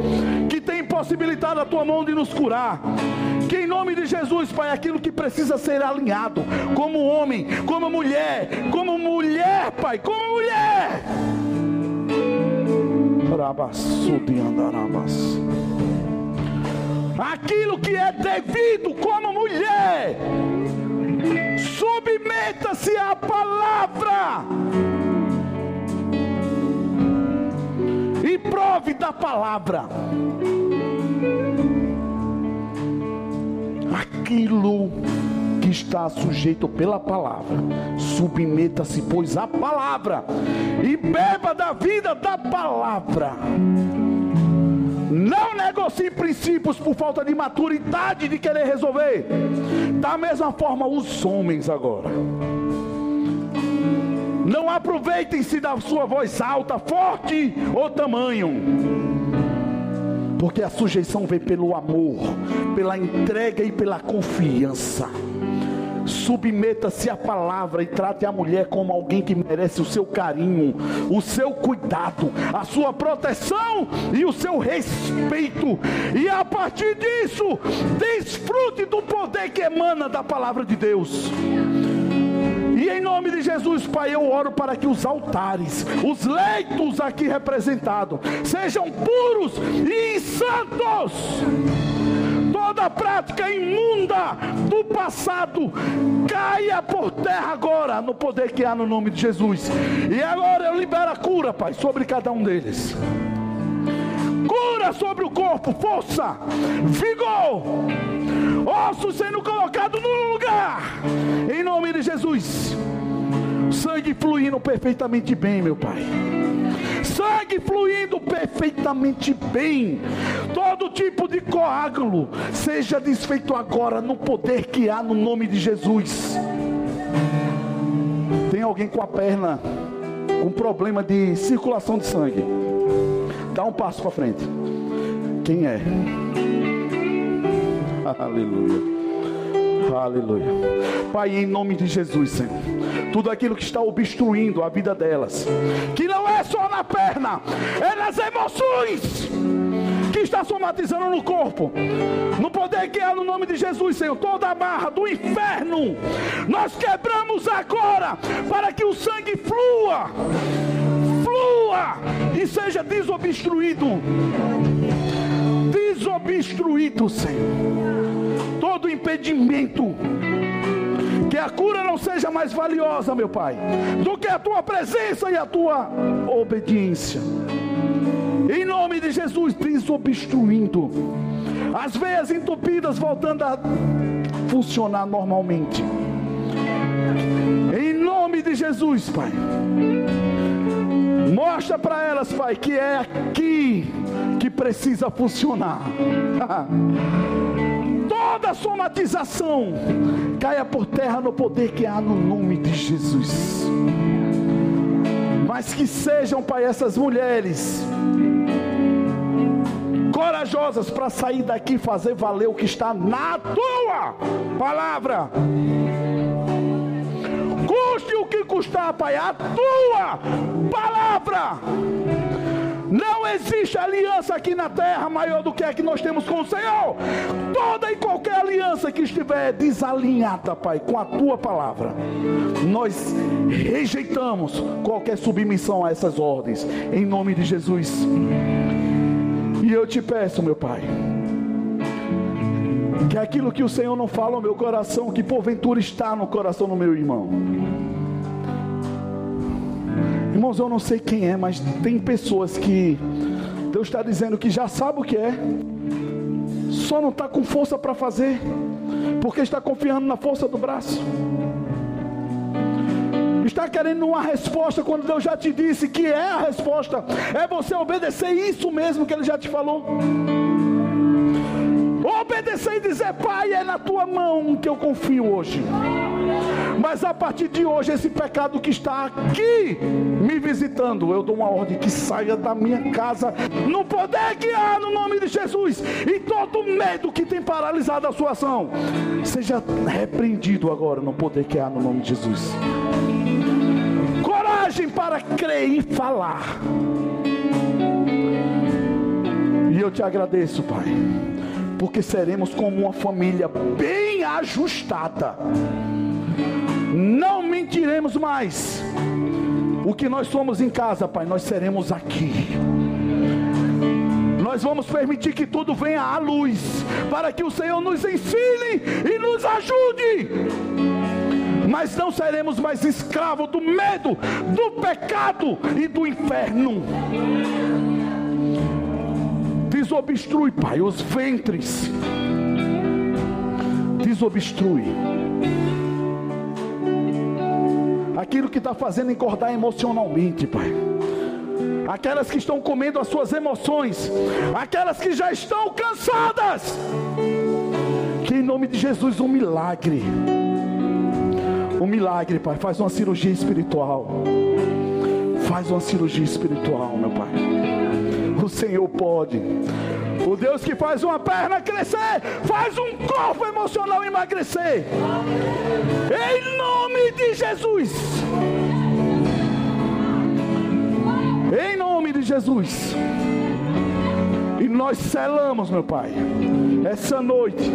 [SPEAKER 1] que tem impossibilitado a tua mão de nos curar. Que em nome de Jesus, Pai, aquilo que precisa ser alinhado, como homem, como mulher, como mulher, Pai, como mulher. Aquilo que é devido como mulher, submeta-se à palavra e prove da palavra. Aquilo que está sujeito pela palavra, submeta-se, pois, à palavra e beba da vida da palavra. Não negocie princípios por falta de maturidade de querer resolver. Da mesma forma, os homens agora. Não aproveitem-se da sua voz alta, forte ou tamanho. Porque a sujeição vem pelo amor, pela entrega e pela confiança. Submeta-se à palavra e trate a mulher como alguém que merece o seu carinho, o seu cuidado, a sua proteção e o seu respeito. E a partir disso, desfrute do poder que emana da palavra de Deus. E em nome de Jesus, Pai, eu oro para que os altares, os leitos aqui representados, sejam puros e santos. Toda prática imunda do passado caia por terra agora, no poder que há no nome de Jesus. E agora eu libero a cura, Pai, sobre cada um deles cura sobre o corpo, força, vigor, ossos sendo colocados no lugar, em nome de Jesus. Sangue fluindo perfeitamente bem, meu Pai. Sangue fluindo perfeitamente bem. Todo tipo de coágulo seja desfeito agora no poder que há no nome de Jesus. Tem alguém com a perna com problema de circulação de sangue? Dá um passo para frente. Quem é? Aleluia. Aleluia. Pai, em nome de Jesus, Senhor. Tudo aquilo que está obstruindo a vida delas, que não é só na perna, é nas emoções que está somatizando no corpo. No poder que há no nome de Jesus, Senhor, toda a barra do inferno, nós quebramos agora para que o sangue flua e seja desobstruído. Desobstruído, Senhor. Todo impedimento. Que a cura não seja mais valiosa, meu Pai, do que a tua presença e a tua obediência. Em nome de Jesus, desobstruindo. As veias entupidas voltando a funcionar normalmente. Em nome de Jesus, Pai. Mostra para elas, Pai, que é aqui que precisa funcionar. Toda somatização caia por terra no poder que há no nome de Jesus. Mas que sejam, Pai, essas mulheres corajosas para sair daqui e fazer valer o que está na tua palavra. Custe o que custar, Pai, a tua palavra. Não existe aliança aqui na terra maior do que a que nós temos com o Senhor. Toda e qualquer aliança que estiver desalinhada, Pai, com a tua palavra, nós rejeitamos qualquer submissão a essas ordens, em nome de Jesus. E eu te peço, meu Pai, que aquilo que o Senhor não fala no meu coração, que porventura está no coração do meu irmão. Irmãos, eu não sei quem é, mas tem pessoas que Deus está dizendo que já sabe o que é, só não está com força para fazer, porque está confiando na força do braço. Está querendo uma resposta quando Deus já te disse que é a resposta, é você obedecer isso mesmo que Ele já te falou. Obedecer e dizer, Pai, é na tua mão que eu confio hoje. Mas a partir de hoje, esse pecado que está aqui me visitando, eu dou uma ordem que saia da minha casa, no poder que há no nome de Jesus, e todo medo que tem paralisado a sua ação, seja repreendido agora no poder que há no nome de Jesus. Coragem para crer e falar. E eu te agradeço, Pai porque seremos como uma família bem ajustada. Não mentiremos mais. O que nós somos em casa, Pai, nós seremos aqui. Nós vamos permitir que tudo venha à luz, para que o Senhor nos ensine e nos ajude. Mas não seremos mais escravos do medo, do pecado e do inferno. Desobstrui, Pai, os ventres. Desobstrui. Aquilo que está fazendo encordar emocionalmente, Pai. Aquelas que estão comendo as suas emoções. Aquelas que já estão cansadas. Que em nome de Jesus um milagre. Um milagre, Pai. Faz uma cirurgia espiritual. Faz uma cirurgia espiritual, meu Pai o Senhor pode. O Deus que faz uma perna crescer, faz um corpo emocional emagrecer. Em nome de Jesus. Em nome de Jesus. E nós selamos, meu Pai, essa noite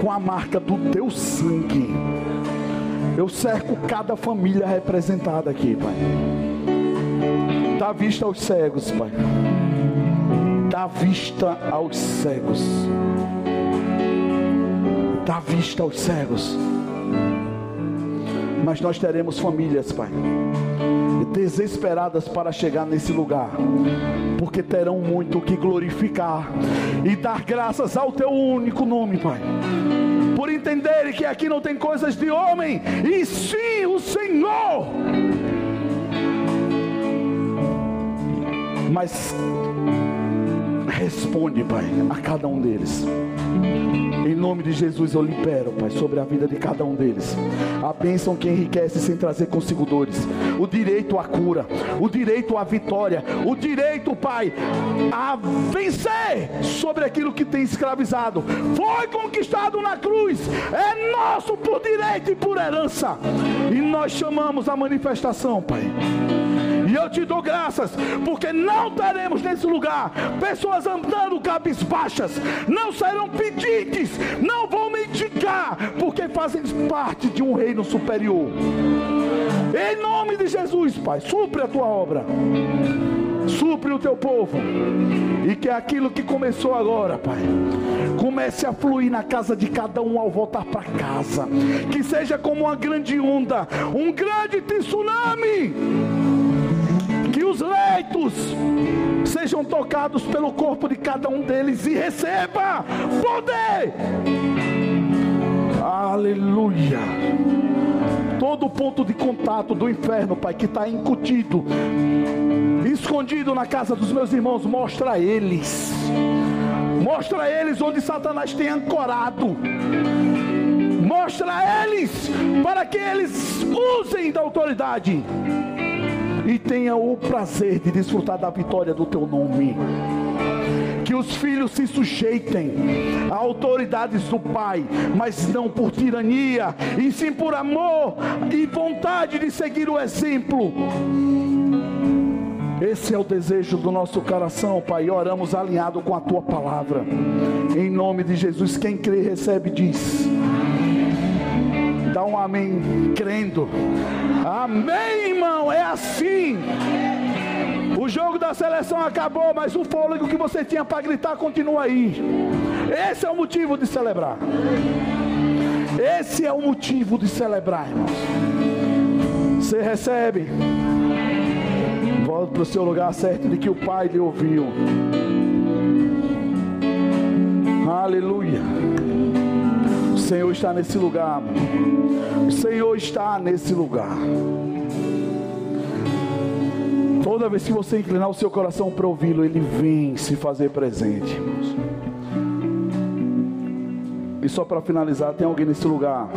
[SPEAKER 1] com a marca do teu sangue. Eu cerco cada família representada aqui, Pai. Dá vista aos cegos, Pai. Dá vista aos cegos. Dá vista aos cegos. Mas nós teremos famílias, Pai, desesperadas para chegar nesse lugar, porque terão muito que glorificar e dar graças ao Teu único nome, Pai por entenderem que aqui não tem coisas de homem, e sim o Senhor. Mas responde, Pai, a cada um deles. Em nome de Jesus eu libero, Pai, sobre a vida de cada um deles. A bênção que enriquece sem trazer consigo dores. O direito à cura, o direito à vitória, o direito, Pai, a vencer sobre aquilo que tem escravizado. Foi conquistado na cruz, é nosso por direito e por herança. E nós chamamos a manifestação, Pai e eu te dou graças, porque não teremos nesse lugar pessoas andando cabisbaixas, não serão pedintes, não vão mendigar, porque fazem parte de um reino superior. Em nome de Jesus, Pai, supre a tua obra supre o teu povo, e que aquilo que começou agora, Pai, comece a fluir na casa de cada um ao voltar para casa, que seja como uma grande onda, um grande tsunami os leitos sejam tocados pelo corpo de cada um deles e receba poder. Aleluia. Todo ponto de contato do inferno, Pai, que está incutido, escondido na casa dos meus irmãos, mostra a eles. Mostra a eles onde Satanás tem ancorado. Mostra a eles para que eles usem da autoridade e tenha o prazer de desfrutar da vitória do teu nome. Que os filhos se sujeitem a autoridades do Pai, mas não por tirania, e sim por amor e vontade de seguir o exemplo. Esse é o desejo do nosso coração, Pai. Oramos alinhado com a tua palavra. Em nome de Jesus, quem crê, recebe, diz. Dá um amém, crendo. Amém, irmão. É assim. O jogo da seleção acabou, mas o fôlego que você tinha para gritar continua aí. Esse é o motivo de celebrar. Esse é o motivo de celebrar, irmãos. Você recebe. Volta para o seu lugar certo de que o Pai lhe ouviu. Aleluia. Senhor está nesse lugar. O Senhor está nesse lugar. Toda vez que você inclinar o seu coração para ouvi-lo, ele vem se fazer presente. E só para finalizar, tem alguém nesse lugar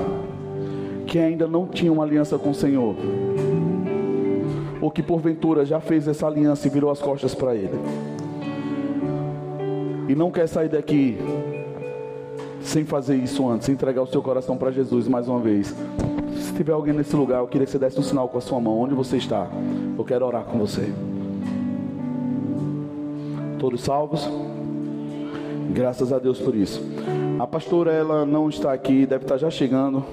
[SPEAKER 1] que ainda não tinha uma aliança com o Senhor, ou que porventura já fez essa aliança e virou as costas para Ele, e não quer sair daqui sem fazer isso antes, sem entregar o seu coração para Jesus mais uma vez. Se tiver alguém nesse lugar, eu queria que você desse um sinal com a sua mão, onde você está. Eu quero orar com você. Todos salvos? Graças a Deus por isso. A pastora ela não está aqui, deve estar já chegando.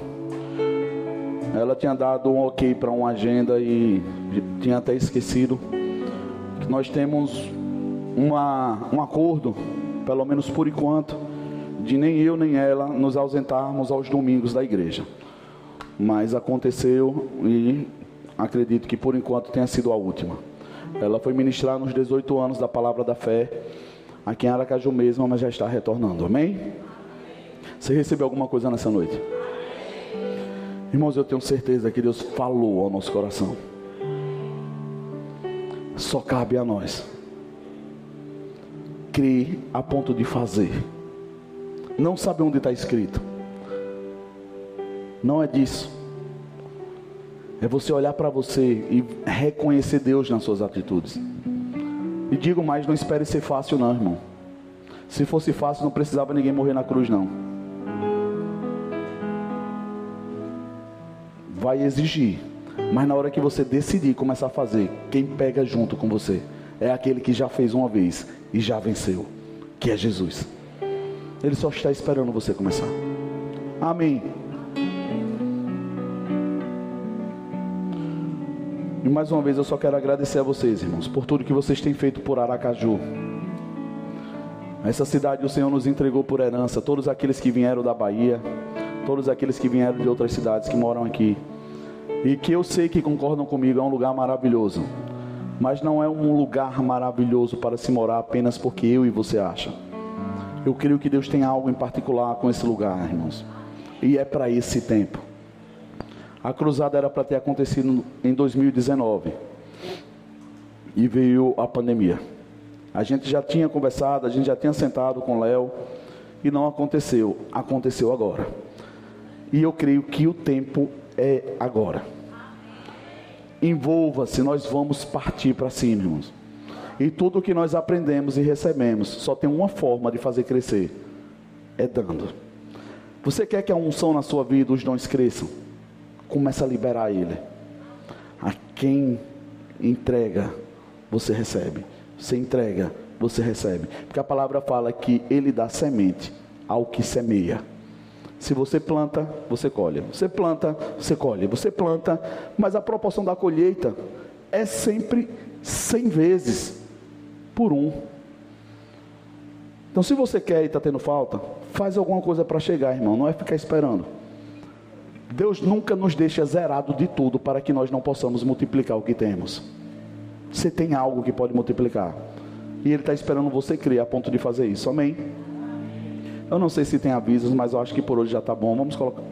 [SPEAKER 1] Ela tinha dado um ok para uma agenda e tinha até esquecido que nós temos uma, um acordo, pelo menos por enquanto, de nem eu nem ela nos ausentarmos aos domingos da igreja. Mas aconteceu e acredito que por enquanto tenha sido a última. Ela foi ministrar nos 18 anos da palavra da fé, aqui em Aracaju mesmo, mas já está retornando. Amém? Você recebeu alguma coisa nessa noite? Irmãos, eu tenho certeza que Deus falou ao nosso coração. Só cabe a nós crer a ponto de fazer. Não sabe onde está escrito. Não é disso. É você olhar para você e reconhecer Deus nas suas atitudes. E digo mais, não espere ser fácil não, irmão. Se fosse fácil, não precisava ninguém morrer na cruz, não. vai exigir. Mas na hora que você decidir começar a fazer, quem pega junto com você é aquele que já fez uma vez e já venceu, que é Jesus. Ele só está esperando você começar. Amém. E mais uma vez eu só quero agradecer a vocês, irmãos, por tudo que vocês têm feito por Aracaju. Essa cidade o Senhor nos entregou por herança, todos aqueles que vieram da Bahia, todos aqueles que vieram de outras cidades que moram aqui. E que eu sei que concordam comigo, é um lugar maravilhoso. Mas não é um lugar maravilhoso para se morar apenas porque eu e você acham. Eu creio que Deus tem algo em particular com esse lugar, irmãos. E é para esse tempo. A cruzada era para ter acontecido em 2019. E veio a pandemia. A gente já tinha conversado, a gente já tinha sentado com Léo e não aconteceu. Aconteceu agora. E eu creio que o tempo é agora. Envolva-se, nós vamos partir para cima, irmãos. E tudo que nós aprendemos e recebemos só tem uma forma de fazer crescer: é dando. Você quer que a unção na sua vida, os dons cresçam? Começa a liberar ele. A quem entrega, você recebe. Você entrega, você recebe. Porque a palavra fala que ele dá semente ao que semeia. Se você planta, você colhe. Você planta, você colhe. Você planta, mas a proporção da colheita é sempre 100 vezes por um. Então, se você quer e está tendo falta, faz alguma coisa para chegar, irmão. Não é ficar esperando. Deus nunca nos deixa zerado de tudo para que nós não possamos multiplicar o que temos. Você tem algo que pode multiplicar. E Ele está esperando você crer a ponto de fazer isso. Amém? Eu não sei se tem avisos, mas eu acho que por hoje já está bom. Vamos colocar.